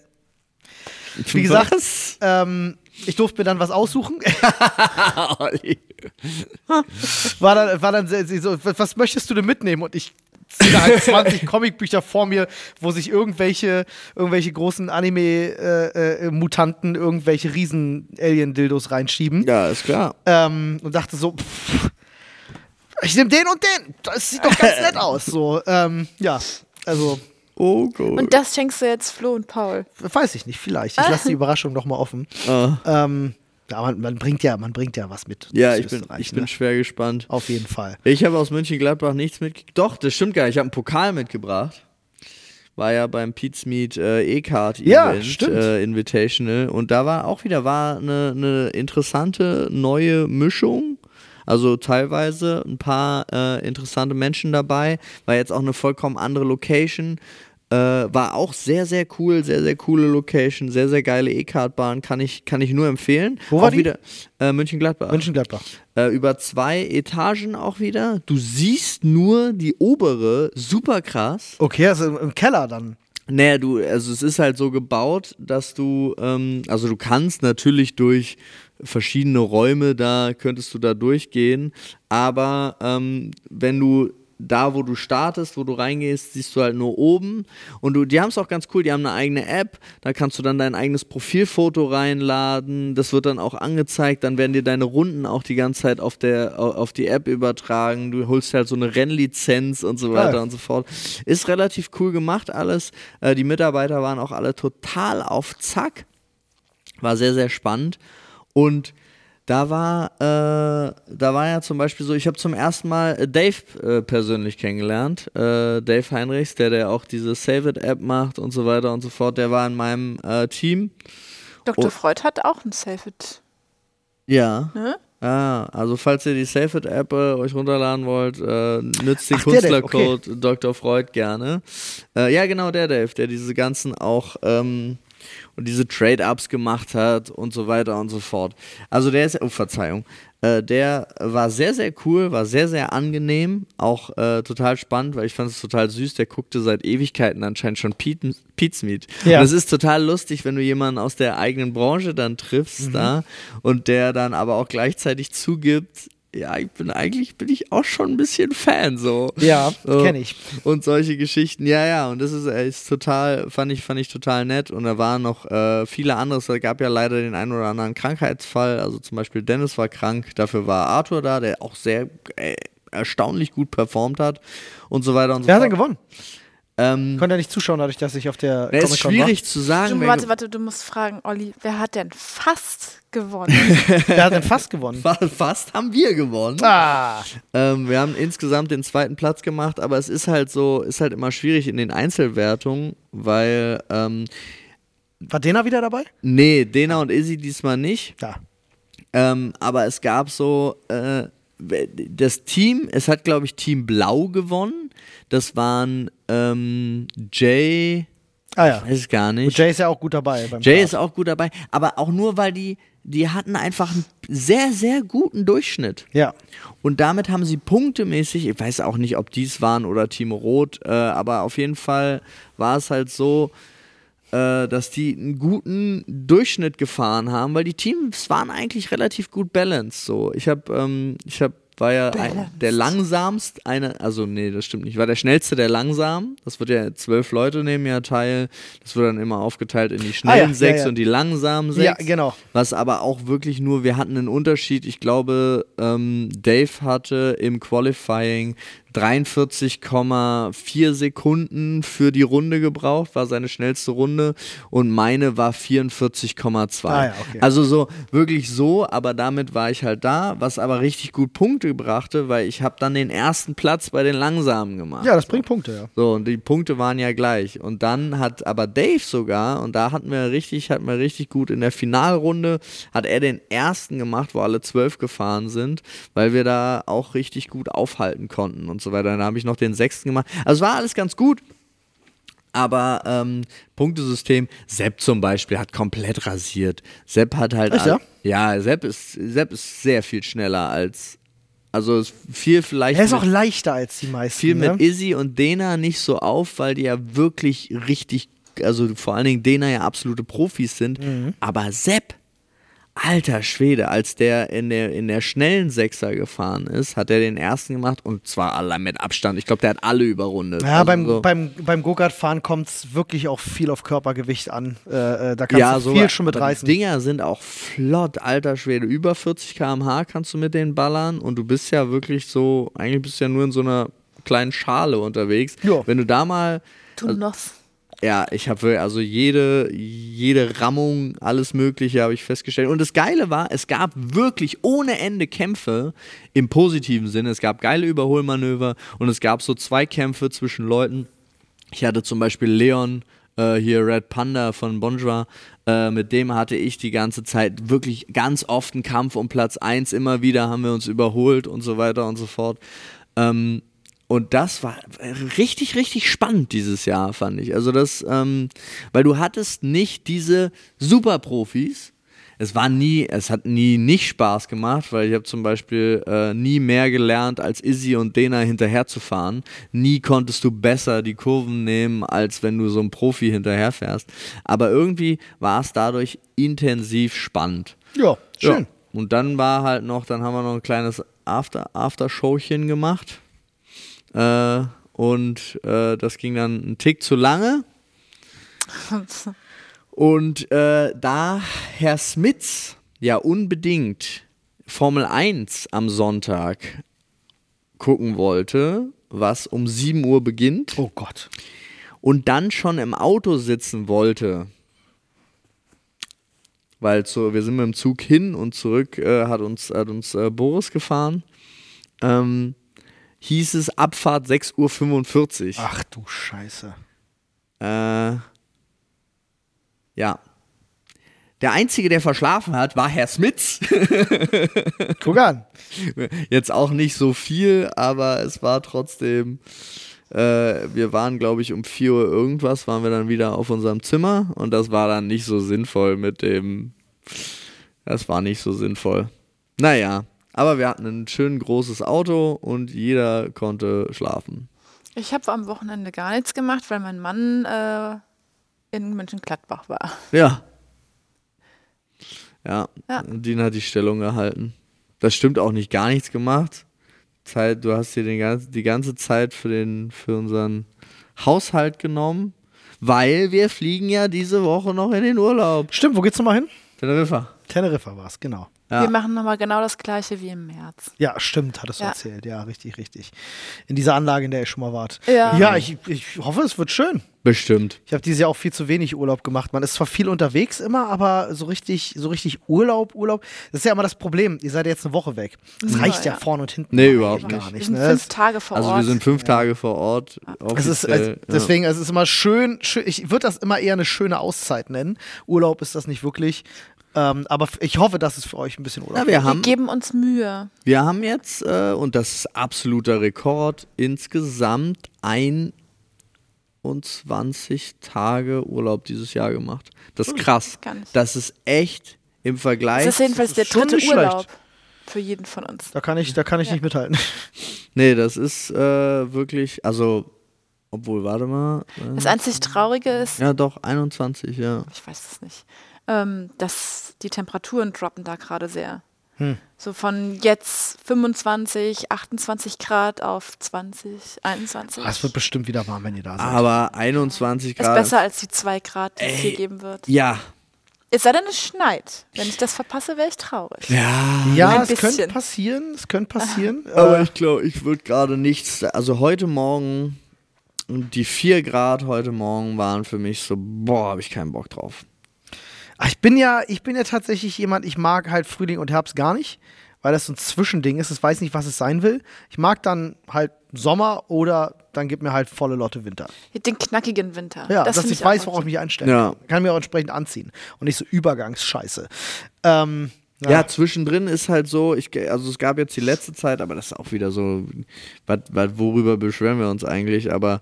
wie gesagt, ähm, ich durfte mir dann was aussuchen. (laughs) (laughs) War dann, war dann so, was möchtest du denn mitnehmen? Und ich ziehe da halt 20 (laughs) Comicbücher vor mir, wo sich irgendwelche, irgendwelche großen Anime-Mutanten irgendwelche Riesen-Alien-Dildos reinschieben. Ja, ist klar. Ähm, und dachte so, pff, ich nehme den und den. Das sieht doch ganz nett aus. So, ähm, ja, also, Oh Gott. Und das schenkst du jetzt Flo und Paul. weiß ich nicht, vielleicht. Ich lasse die (laughs) Überraschung noch mal offen. Ah. Ähm, ja, man, man bringt ja, man bringt ja was mit. ja, ich bin, ich bin ne? schwer gespannt. Auf jeden Fall. Ich habe aus München-Gladbach nichts mitgekriegt. Doch, das stimmt gar nicht. Ich habe einen Pokal mitgebracht. War ja beim Pete's Meet äh, E-Card Ja, äh, Invitational. Und da war auch wieder war eine, eine interessante neue Mischung. Also teilweise ein paar äh, interessante Menschen dabei. War jetzt auch eine vollkommen andere Location. Äh, war auch sehr, sehr cool, sehr, sehr coole Location, sehr, sehr geile E-Card-Bahn, kann ich, kann ich nur empfehlen. Wo war auch die? wieder äh, München-Gladbach. München-Gladbach. Äh, über zwei Etagen auch wieder. Du siehst nur die obere, super krass. Okay, also im, Keller dann. Naja, du, also es ist halt so gebaut, dass du, ähm, also du kannst natürlich durch verschiedene Räume, da könntest du da durchgehen, aber ähm, wenn du da, wo du startest, wo du reingehst, siehst du halt nur oben. Und du, die haben es auch ganz cool, die haben eine eigene App, da kannst du dann dein eigenes Profilfoto reinladen, das wird dann auch angezeigt, dann werden dir deine Runden auch die ganze Zeit auf, der, au- auf die App übertragen, du holst halt so eine Rennlizenz und so weiter Geil. und so fort. Ist relativ cool gemacht alles. Äh, die Mitarbeiter waren auch alle total auf Zack. War sehr, sehr spannend. Und da war, äh, da war ja zum Beispiel so, ich habe zum ersten Mal äh, Dave äh, persönlich kennengelernt. Äh, Dave Heinrichs, der, der auch diese Save It App macht und so weiter und so fort. Der war in meinem äh, Team. Dr. Oh. Freud hat auch ein Save It. Ja. Ne? Ah, also falls ihr die Save It App äh, euch runterladen wollt, äh, nützt den Künstlercode Dr. Freud gerne. Äh, ja, genau, der Dave, der diese ganzen auch ähm, und diese Trade-Ups gemacht hat und so weiter und so fort. Also der ist, oh Verzeihung, äh, der war sehr, sehr cool, war sehr, sehr angenehm, auch äh, total spannend, weil ich fand es total süß, der guckte seit Ewigkeiten anscheinend schon Pete, Pete's Meet. Ja. Und es ist total lustig, wenn du jemanden aus der eigenen Branche dann triffst da und der dann aber auch gleichzeitig zugibt, ja, ich bin eigentlich, bin ich auch schon ein bisschen Fan so. Ja, So. kenne ich. Und solche Geschichten, ja, ja, und das ist, äh, ist total, fand ich, fand ich total nett. Und da waren noch äh, viele andere, es gab ja leider den einen oder anderen Krankheitsfall, also zum Beispiel Dennis war krank, dafür war Arthur da, der auch sehr äh, erstaunlich gut performt hat und so weiter und so Wer hat denn fort. gewonnen? Ähm, Konnte ja nicht zuschauen, dadurch, dass ich auf der na, ist schwierig zu sagen. Du, warte, warte, du musst fragen, Olli, wer hat denn fast gewonnen? war. (laughs) (laughs) Wer hat denn fast gewonnen? Fa- Fast haben wir gewonnen. Ah, Ähm, wir haben insgesamt den zweiten Platz gemacht, aber es ist halt so, ist halt immer schwierig in den Einzelwertungen, weil, ähm, war Dena wieder dabei? nee, Dena und Izzy diesmal nicht. Ja. Ähm, aber es gab so, äh, das Team, es hat glaube ich Team Blau gewonnen. Das waren ähm, Jay, Ah ja. weiß ich gar nicht. Und Jay ist ja auch gut dabei. Beim Jay Kart. ist auch gut dabei, aber auch nur, weil die, die hatten einfach einen sehr, sehr guten Durchschnitt. Ja. Und damit haben sie punktemäßig, ich weiß auch nicht, ob dies waren oder Team Rot, äh, aber auf jeden Fall war es halt so, dass die einen guten Durchschnitt gefahren haben, weil die Teams waren eigentlich relativ gut balanced. So, ich habe, ähm, ich habe war ja ein, der langsamst, eine, also nee, das stimmt nicht, war der schnellste der langsam. Das wird ja zwölf Leute nehmen ja teil. Das wird dann immer aufgeteilt in die schnellen Ah ja, ja, sechs ja. und die langsamen sechs. Ja, genau. Was aber auch wirklich nur, wir hatten einen Unterschied. Ich glaube, ähm, Dave hatte im Qualifying 43,4 Sekunden für die Runde gebraucht, war seine schnellste Runde und meine war 44,2. Ah ja, okay. Also so wirklich so, aber damit war ich halt da, was aber richtig gut Punkte brachte, weil ich habe dann den ersten Platz bei den Langsamen gemacht. Ja, das bringt Punkte, ja. So, und die Punkte waren ja gleich. Und dann hat aber Dave sogar, und da hatten wir richtig, hatten wir richtig gut in der Finalrunde, hat er den ersten gemacht, wo alle zwölf gefahren sind, weil wir da auch richtig gut aufhalten konnten und so weiter. Dann habe ich noch den sechsten gemacht. Also es war alles ganz gut. Aber ähm, Punktesystem, Sepp zum Beispiel hat komplett rasiert. Sepp hat halt. Echt, ja? ja, Sepp ist, Sepp ist sehr viel schneller als. Also viel vielleicht. Er ist mit- auch leichter als die meisten. fiel ne? mit Izzy und Dena nicht so auf, weil die ja wirklich richtig, also vor allen Dingen Dena ja absolute Profis sind. Mhm. Aber Sepp, alter Schwede, als der in der, in der schnellen Sechser gefahren ist, hat er den ersten gemacht und zwar allein mit Abstand. Ich glaube, der hat alle überrundet. Ja, Also beim, so- beim, beim Go-Kart-Fahren kommt es wirklich auch viel auf Körpergewicht an. Äh, äh, da kannst ja, du so viel schon aber die mitreißen. Dinger sind auch flott, alter Schwede. Über 40 km/h kannst du mit denen ballern und du bist ja wirklich so, eigentlich bist du ja nur in so einer kleinen Schale unterwegs. Ja. Wenn du da mal Du noch. Ja, ich habe also jede, jede Rammung, alles Mögliche habe ich festgestellt. Und das Geile war, es gab wirklich ohne Ende Kämpfe im positiven Sinne. Es gab geile Überholmanöver und es gab so zwei Kämpfe zwischen Leuten. Ich hatte zum Beispiel Leon, äh, hier Red Panda von Bonjour, äh, mit dem hatte ich die ganze Zeit wirklich ganz oft einen Kampf um Platz 1. Immer wieder haben wir uns überholt und so weiter und so fort. Ähm, und das war richtig, richtig spannend dieses Jahr, fand ich. Also das, ähm, weil du hattest nicht diese Superprofis. Es war nie, es hat nie nicht Spaß gemacht, weil ich habe zum Beispiel äh, nie mehr gelernt, als Izzy und Dena hinterher zu fahren. Nie konntest du besser die Kurven nehmen, als wenn du so ein Profi hinterherfährst. Aber irgendwie war es dadurch intensiv spannend. Ja, schön. Ja. Und dann war halt noch, dann haben wir noch ein kleines After Aftershowchen gemacht. Äh, und äh, das ging dann einen Tick zu lange. Und äh, da Herr Smits ja unbedingt Formel 1 am Sonntag gucken wollte, was um 7 Uhr beginnt, Oh Gott. und dann schon im Auto sitzen wollte, weil zu, wir sind mit dem Zug hin und zurück, äh, hat uns, hat uns äh, Boris gefahren, ähm, hieß es Abfahrt 6.45 Uhr. Ach du Scheiße. Äh, ja. Der Einzige, der verschlafen hat, war Herr Smits. (laughs) Guck an. Jetzt auch nicht so viel, aber es war trotzdem. Äh, wir waren, glaube ich, um 4 Uhr irgendwas, waren wir dann wieder auf unserem Zimmer und das war dann nicht so sinnvoll mit dem. Das war nicht so sinnvoll. Naja, aber wir hatten ein schön großes Auto und jeder konnte schlafen. Ich habe am Wochenende gar nichts gemacht, weil mein Mann äh, in Mönchengladbach war. Ja. Ja, Ja. Dean hat die Stellung gehalten. Das stimmt auch nicht, gar nichts gemacht. Zeit, du hast dir den ganz, die ganze Zeit für, den, für unseren Haushalt genommen, weil wir fliegen ja diese Woche noch in den Urlaub. Stimmt, wo geht's nochmal hin? Teneriffa. Teneriffa war es, genau. Ja. Wir machen nochmal genau das gleiche wie im März. Ja, stimmt, hattest du Ja. erzählt. Ja, richtig, richtig. In dieser Anlage, in der ihr schon mal wart. Ja. Ja, ich, ich hoffe, es wird schön. Bestimmt. Ich habe dieses Jahr auch viel zu wenig Urlaub gemacht. Man ist zwar viel unterwegs immer, aber so richtig, so richtig Urlaub, Urlaub. Das ist ja immer das Problem. Ihr seid jetzt eine Woche weg. Das Ja, reicht ja, ja. vorne und hinten Nee, überhaupt überhaupt gar Wir nicht. sind Ne? fünf Es- Tage vor Also Ort. wir sind fünf Tage vor Ort. Es ist, also, deswegen, es ist immer schön, schön ich würde das immer eher eine schöne Auszeit nennen. Urlaub ist das nicht wirklich. Ähm, aber ich hoffe, dass es für euch ein bisschen Urlaub ja. Wir, wir haben, geben uns Mühe. wir haben jetzt, äh, und das ist absoluter Rekord, insgesamt 21 Tage Urlaub dieses Jahr gemacht. Das ist krass. Das ist echt im Vergleich. Das ist jedenfalls der ist dritte nicht schlecht. Urlaub für jeden von uns. Da kann ich, da kann ich Ja. nicht mithalten. (laughs) Nee, das ist äh, wirklich, also, obwohl, warte mal. Äh, Das einzig Traurige ist, ja, doch, 21, ja. ich weiß es nicht, ähm, dass die Temperaturen droppen da gerade sehr. Hm. So von jetzt 25, 28 Grad auf 20, 21. Ah, es wird bestimmt wieder warm, wenn ihr da seid. Aber 21 ist Grad. besser als die 2 Grad, die es hier geben wird. Ja. Es sei denn, es schneit. Wenn ich das verpasse, wäre ich traurig. Ja, Ja, Ein es könnte passieren. Es könnte passieren. aber Äh, ich glaube, ich würde gerade nichts. Also heute Morgen, die 4 Grad heute Morgen waren für mich so, boah, habe ich keinen Bock drauf. Ah, Ich bin ja, ich bin ja tatsächlich jemand, ich mag halt Frühling und Herbst gar nicht, weil das so ein Zwischending ist. Ich weiß nicht, was es sein will. Ich mag dann halt Sommer oder dann gibt mir halt volle Lotte Winter. Den knackigen Winter. Ja, das dass find ich weiß, worauf ich mich einstelle. Ja. Kann mir auch entsprechend anziehen und nicht so Übergangsscheiße. Ähm, Ja, zwischendrin ist halt so, ich, also es gab jetzt die letzte Zeit, aber das ist auch wieder so, wat, wat, worüber beschweren wir uns eigentlich, aber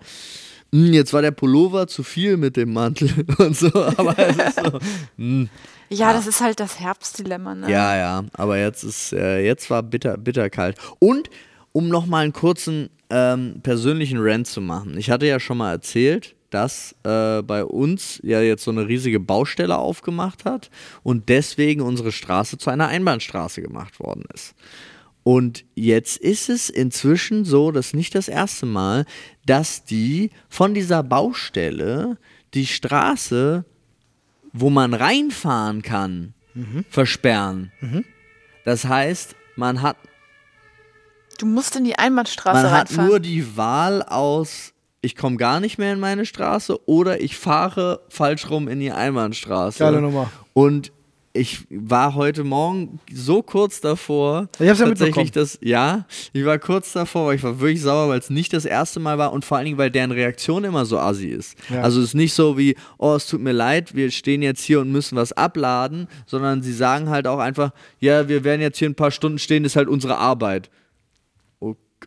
jetzt war der Pullover zu viel mit dem Mantel (laughs) und so, aber es ist so, mh, Ja, das ist halt das Herbstdilemma. Ne? ja, ja, aber jetzt ist, äh, jetzt war bitter, bitter kalt. Und um nochmal einen kurzen ähm, persönlichen Rant zu machen, ich hatte ja schon mal erzählt, dass äh, bei uns ja jetzt so eine riesige Baustelle aufgemacht hat und deswegen unsere Straße zu einer Einbahnstraße gemacht worden ist. Und jetzt ist es inzwischen so, das ist nicht das erste Mal, dass die von dieser Baustelle die Straße, wo man reinfahren kann, versperren. Das heißt, man hat, Du musst in die Einbahnstraße man hat reinfahren. nur die Wahl aus, ich komme gar nicht mehr in meine Straße oder ich fahre falsch rum in die Einbahnstraße. Geile Nummer. Und ich war heute Morgen so kurz davor, Ich hab's ja tatsächlich mitbekommen. das, ja, ich war kurz davor, weil ich war wirklich sauer, weil es nicht das erste Mal war und vor allen Dingen, weil deren Reaktion immer so assi ist. Ja. Also es ist nicht so wie, oh, es tut mir leid, wir stehen jetzt hier und müssen was abladen, sondern sie sagen halt auch einfach, ja, wir werden jetzt hier ein paar Stunden stehen, ist halt unsere Arbeit.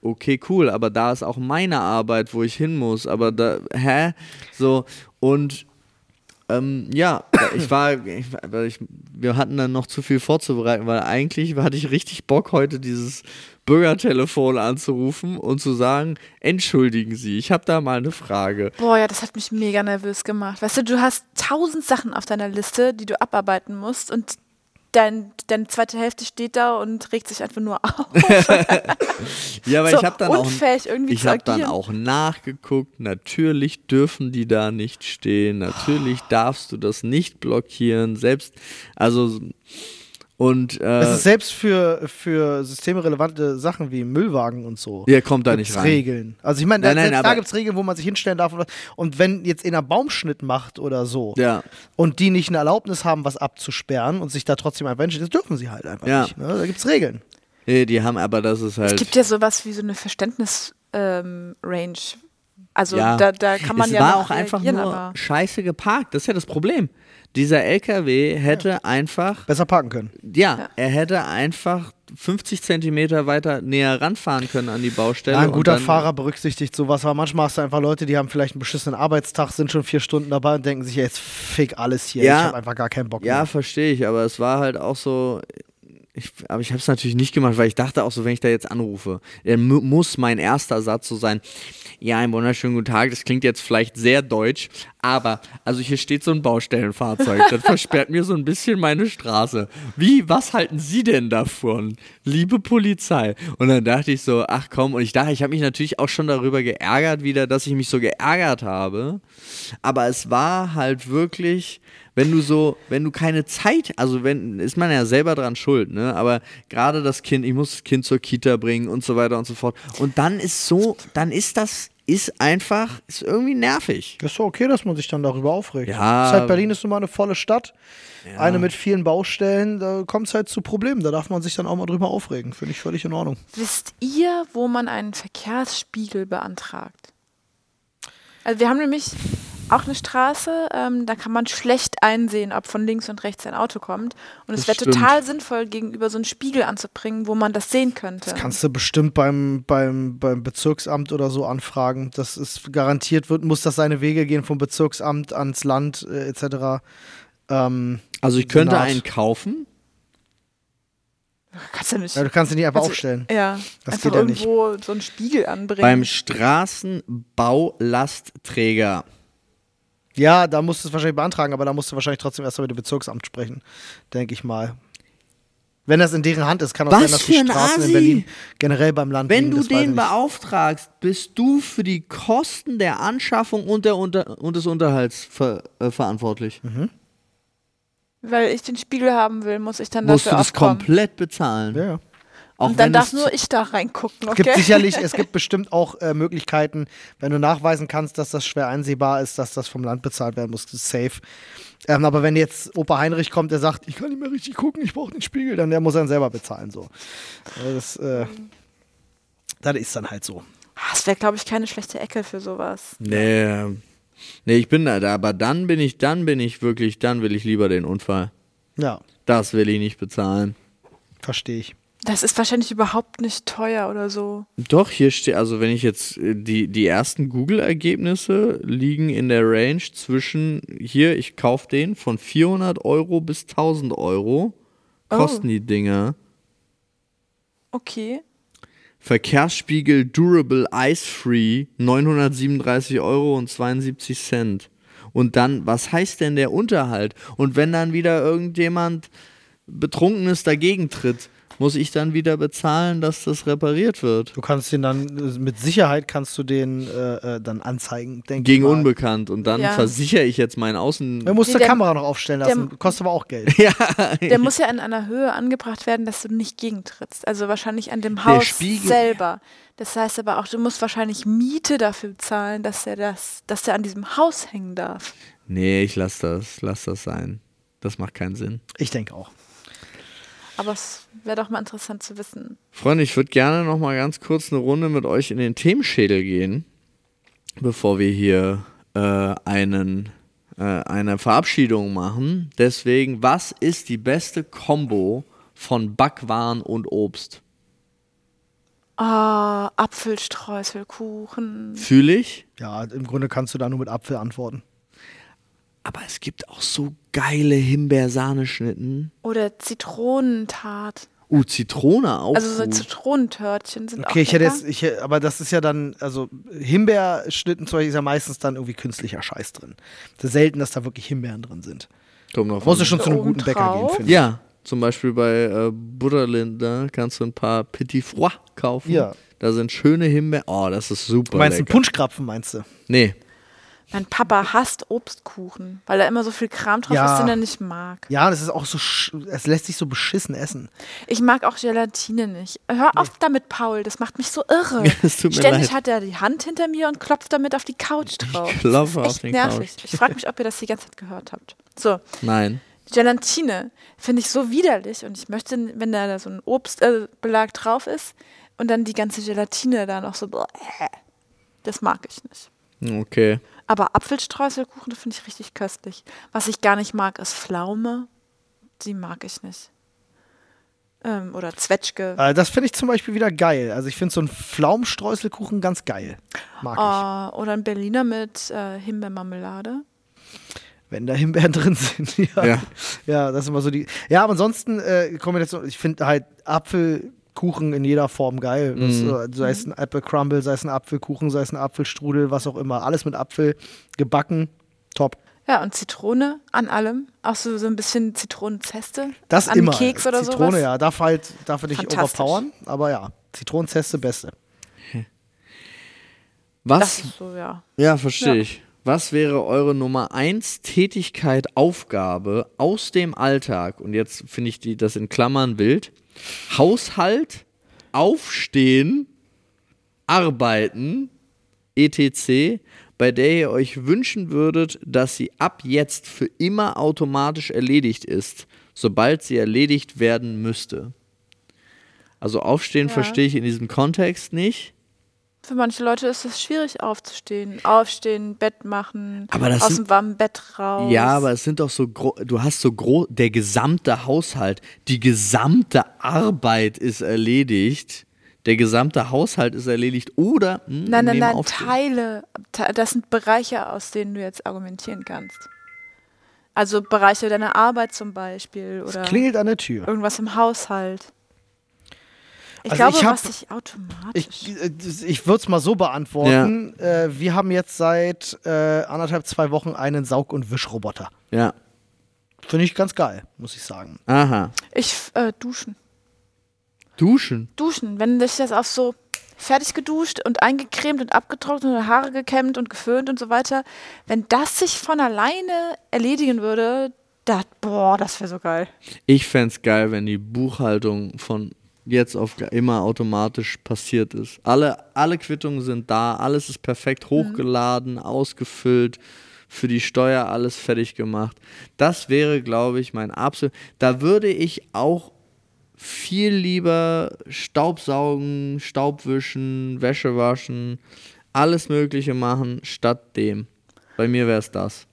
Okay, cool, aber da ist auch meine Arbeit, wo ich hin muss. Aber da, hä? So, und ähm, ja, ich war, ich, ich, wir hatten dann noch zu viel vorzubereiten, weil eigentlich hatte ich richtig Bock, heute dieses Bürgertelefon anzurufen und zu sagen, entschuldigen Sie, ich habe da mal eine Frage. Boah, ja, das hat mich mega nervös gemacht. Weißt du, du hast tausend Sachen auf deiner Liste, die du abarbeiten musst und dein, deine zweite Hälfte steht da und regt sich einfach nur auf. (laughs) Ja, aber So ich habe dann auch, unfähig irgendwie ich zu habe dann auch nachgeguckt. Natürlich dürfen die da nicht stehen. Natürlich darfst du das nicht blockieren. Selbst, also und Es äh, ist selbst für, für systemrelevante Sachen wie Müllwagen und so. der kommt da nicht rein. Regeln. Also ich meine, Nein, nein, selbst da gibt es Regeln, wo man sich hinstellen darf. Und, und wenn jetzt einer Baumschnitt macht oder so Ja. und die nicht eine Erlaubnis haben, was abzusperren und sich da trotzdem einfach hinstellen, das dürfen sie halt einfach Ja. nicht. Ne? Da gibt es Regeln. Nee, die haben aber das ist halt. Es gibt ja sowas wie so eine Verständnis-Range. also Ja. da, da kann man es ja war noch auch einfach nur aber scheiße geparkt. Das ist ja das Problem. Dieser LKW hätte einfach, Besser parken können. ja, Ja. er hätte einfach 50 Zentimeter weiter näher ranfahren können an die Baustelle. Ja, ein und guter dann- Fahrer berücksichtigt sowas, aber manchmal hast du einfach Leute, die haben vielleicht einen beschissenen Arbeitstag, sind schon vier Stunden dabei und denken sich, ja, jetzt fick alles hier. Ja. Ich habe einfach gar keinen Bock Ja, mehr. verstehe ich, aber es war halt auch so. Ich, aber ich habe es natürlich nicht gemacht, weil ich dachte auch so, wenn ich da jetzt anrufe, dann mu muss mein erster Satz so sein: Ja, einen wunderschönen guten Tag. Das klingt jetzt vielleicht sehr deutsch, aber also hier steht so ein Baustellenfahrzeug, das versperrt mir so ein bisschen meine Straße. Wie, was halten Sie denn davon, liebe Polizei? Und dann dachte ich so: Ach komm, und ich dachte, ich habe mich natürlich auch schon darüber geärgert wieder, dass ich mich so geärgert habe, aber es war halt wirklich wenn du so, wenn du keine Zeit, also wenn, ist man ja selber dran schuld, ne? Aber gerade das Kind, ich muss das Kind zur Kita bringen und so weiter und so fort. Und dann ist so, dann ist das, ist einfach, ist irgendwie nervig. Das ist doch okay, dass man sich dann darüber aufregt. Ja. Ist halt, Berlin ist nun mal eine volle Stadt. Eine mit vielen Baustellen, da kommt es halt zu Problemen. Da darf man sich dann auch mal drüber aufregen. Finde ich völlig in Ordnung. wisst ihr, wo man einen Verkehrsspiegel beantragt? Also wir haben nämlich auch eine Straße, ähm, da kann man schlecht einsehen, ob von links und rechts ein Auto kommt. Und es Das wäre total sinnvoll, gegenüber so einen Spiegel anzubringen, wo man das sehen könnte. Kannst du bestimmt beim, beim, beim Bezirksamt oder so anfragen. Das ist garantiert, wird, muss das seine Wege gehen vom Bezirksamt ans Land äh, etc. Ähm, Also ich könnte Senat. einen kaufen. Kannst du nicht. ja, du kannst ihn nicht einfach Also, aufstellen. Ja, Das einfach geht ja nicht. irgendwo so einen Spiegel anbringen. Beim Straßenbaulastträger. Ja, da musst du es wahrscheinlich beantragen, aber da musst du wahrscheinlich trotzdem erst mal mit dem Bezirksamt sprechen, denke ich mal. Wenn das in deren Hand ist, kann auch Was sein, dass die Straßen Asi? in Berlin generell beim Land Wenn liegen, du den beauftragst, bist du für die Kosten der Anschaffung und, der Unter und des Unterhalts ver äh, verantwortlich. Mhm. weil ich den Spiegel haben will, muss ich dann Musst du dafür das aufkommen. komplett bezahlen. Ja, ja. Auch Und dann darf nur ich da reingucken, Es gibt okay? sicherlich, es (laughs) gibt bestimmt auch äh, Möglichkeiten, wenn du nachweisen kannst, dass das schwer einsehbar ist, dass das vom Land bezahlt werden muss, das ist safe. Ähm, aber wenn jetzt Opa Heinrich kommt, der sagt, ich kann nicht mehr richtig gucken, ich brauche den Spiegel, dann der muss er dann selber bezahlen. So. Also das, äh, das ist dann halt so. Ah, Das wäre, glaube ich, keine schlechte Ecke für sowas. Nee. Nee, ich bin da, da, aber dann bin ich, dann bin ich wirklich, dann will ich lieber den Unfall. Ja, Das will ich nicht bezahlen. verstehe ich. Das ist wahrscheinlich überhaupt nicht teuer oder so. Doch, hier steht, also wenn ich jetzt, äh, die, die ersten Google-Ergebnisse liegen in der Range zwischen, hier, ich kaufe den, von 400 Euro bis 1000 Euro kosten die Dinger. Okay. Verkehrsspiegel Durable Ice Free 937 Euro und 72 Cent. Und dann, was heißt denn der Unterhalt? Und wenn dann wieder irgendjemand Betrunkenes dagegen tritt, muss ich dann wieder bezahlen, dass das repariert wird? Du kannst den dann, mit Sicherheit kannst du den äh, äh, dann anzeigen, denke ich Gegen mal. Unbekannt. Und dann Ja. versichere ich jetzt meinen Außen. Er muss Nee, die der- Kamera noch aufstellen der- lassen, kostet aber auch Geld. (laughs) ja, Der muss ja in einer Höhe angebracht werden, dass du nicht gegentrittst. Also wahrscheinlich an dem Der Haus selber. Das heißt aber auch, du musst wahrscheinlich Miete dafür bezahlen, dass er das, dass er an diesem Haus hängen darf. nee, ich lass das, lass das sein. Das macht keinen Sinn. Ich denke auch. Aber es wäre doch mal interessant zu wissen. Freunde, ich würde gerne noch mal ganz kurz eine Runde mit euch in den Themenschädel gehen, bevor wir hier äh, einen, äh, eine Verabschiedung machen. Deswegen, was ist die beste Kombo von Backwaren und Obst? Ah, Apfelstreuselkuchen. Fühle ich. Ja, im Grunde kannst du da nur mit Apfel antworten. Aber es gibt auch so geile Himbeersahneschnitten. Oder Zitronentart. Uh, Zitrone auch. Also so gut. Zitronentörtchen sind auch Okay, ich hätte jetzt, ich, aber das ist ja dann, also Himbeerschnitten zum Beispiel ist ja meistens dann irgendwie künstlicher Scheiß drin. Es ist selten, dass da wirklich Himbeeren drin sind. Kommt drauf Musst du schon zu einem guten Bäcker gehen, finde ich. Ja, zum Beispiel bei äh, Butterlinder kannst du ein paar Petit Froid kaufen. Ja. Da sind schöne Himbeeren. Oh, das ist super. Du meinst einen lecker. Punschkrapfen, meinst du? Nee. Mein Papa hasst Obstkuchen, weil da immer so viel Kram drauf Ja. ist, den er nicht mag. Ja, das ist auch so, sch- es lässt sich so beschissen essen. Ich mag auch Gelatine nicht. Hör auf damit, Paul, das macht mich so irre. (laughs) Ständig leid. hat er die Hand hinter mir und klopft damit auf die Couch drauf. klopfe das auf den nervig. Ich frage mich, ob ihr das die ganze Zeit gehört habt. So, Nein. Gelatine finde ich so widerlich und ich möchte, wenn da so ein Obstbelag drauf ist und dann die ganze Gelatine da noch so, das mag ich nicht. Okay. Aber Apfelstreuselkuchen, das finde ich richtig köstlich. Was ich gar nicht mag, ist Pflaume. Die mag ich nicht. Ähm, oder Zwetschge. Äh, das finde ich zum Beispiel wieder geil. Also ich finde so einen Pflaumenstreuselkuchen ganz geil. Mag ich. Ah, oder ein Berliner mit äh, Himbeermarmelade. Wenn da Himbeeren (laughs) drin sind. Ja. Ja. ja. das ist immer so die. Ja, aber ansonsten äh, Kombination, ich finde halt Apfelkuchen in jeder Form geil. Das, Mhm. äh, sei es ein Apple Crumble, sei es ein Apfelkuchen, sei es ein Apfelstrudel, was auch immer. Alles mit Apfel gebacken. Top. Ja, und Zitrone an allem. Auch so, so ein bisschen Zitronenzeste. Das an immer. Keks oder Zitrone, sowas. ja. Darf halt, darf nicht overpowern, aber ja. Zitronenzeste beste. Was? Das ist so, ja. Ja, verstehe Ja. ich. Was wäre eure Nummer 1 Tätigkeit, Aufgabe aus dem Alltag? Und jetzt finde ich die, das in Klammern wild. Haushalt, Aufstehen, Arbeiten, etc., bei der ihr euch wünschen würdet, dass sie ab jetzt für immer automatisch erledigt ist, sobald sie erledigt werden müsste. Also Aufstehen Ja. verstehe ich in diesem Kontext nicht. Für manche Leute ist es schwierig aufzustehen. Aufstehen, Bett machen, Aber das aus sind- dem warmen Bett raus. Ja, aber es sind doch so gro du hast so groß, der gesamte Haushalt, die gesamte Arbeit ist erledigt. Der gesamte Haushalt ist erledigt oder hm, Nein, nein, nein, Aufstehen. Teile. Te- Das sind Bereiche, aus denen du jetzt argumentieren kannst. Also Bereiche deiner Arbeit zum Beispiel oder Klingelt an der Tür. irgendwas im Haushalt. Ich Also glaube, ich hab- was sich automatisch. Ich, äh, ich würde es mal so beantworten. Äh, wir haben jetzt seit äh, anderthalb, zwei Wochen einen Saug- und Wischroboter. Ja. Finde ich ganz geil, muss ich sagen. Aha. Ich äh, duschen. Duschen. Duschen. Wenn dich das auf so fertig geduscht und eingecremt und abgetrocknet und Haare gekämmt und geföhnt und so weiter, wenn das sich von alleine erledigen würde, Da, boah, das wäre so geil. Ich fände es geil, wenn die Buchhaltung von jetzt auf immer automatisch passiert ist. Alle, alle Quittungen sind da, alles ist perfekt hochgeladen, ausgefüllt, für die Steuer alles fertig gemacht. Das wäre, glaube ich, mein absolut. Da würde ich auch viel lieber Staubsaugen, Staubwischen, Wäsche waschen, alles Mögliche machen, statt dem. Bei mir wäre es das.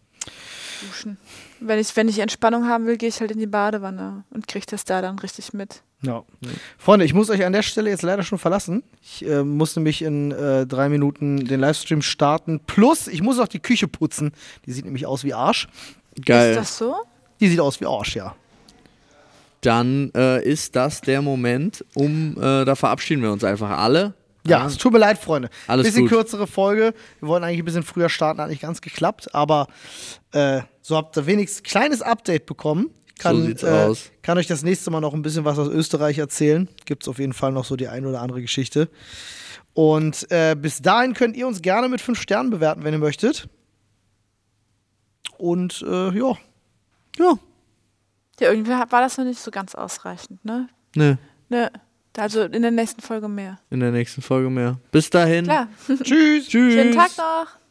Duschen. Wenn ich, wenn ich Entspannung haben will, gehe ich halt in die Badewanne und kriege das da dann richtig mit. Ja. Freunde, ich muss euch an der Stelle jetzt leider schon verlassen. Ich äh, muss nämlich in äh, drei Minuten den Livestream starten. Plus, ich muss auch die Küche putzen. Die sieht nämlich aus wie Arsch. Geil. Ist das so? Die sieht aus wie Arsch, ja. dann äh, ist das der Moment, um, äh, da verabschieden wir uns einfach alle. Ja, es tut mir leid, Freunde. Alles bisschen gut. kürzere Folge. Wir wollten eigentlich ein bisschen früher starten, hat nicht ganz geklappt, aber äh, so habt ihr wenigstens ein kleines Update bekommen. Ich Kann, So sieht's äh, aus. kann euch das nächste Mal noch ein bisschen was aus Österreich erzählen. Gibt es auf jeden Fall noch so die ein oder andere Geschichte. Und äh, bis dahin könnt ihr uns gerne mit fünf Sternen bewerten, wenn ihr möchtet. Und äh, ja, Ja, Ja, irgendwie war das noch nicht so ganz ausreichend, ne? ne, Ne. Also in der nächsten Folge mehr. in der nächsten Folge mehr. Bis dahin. Klar. tschüss. Tschüss. (laughs) Schönen Tag noch.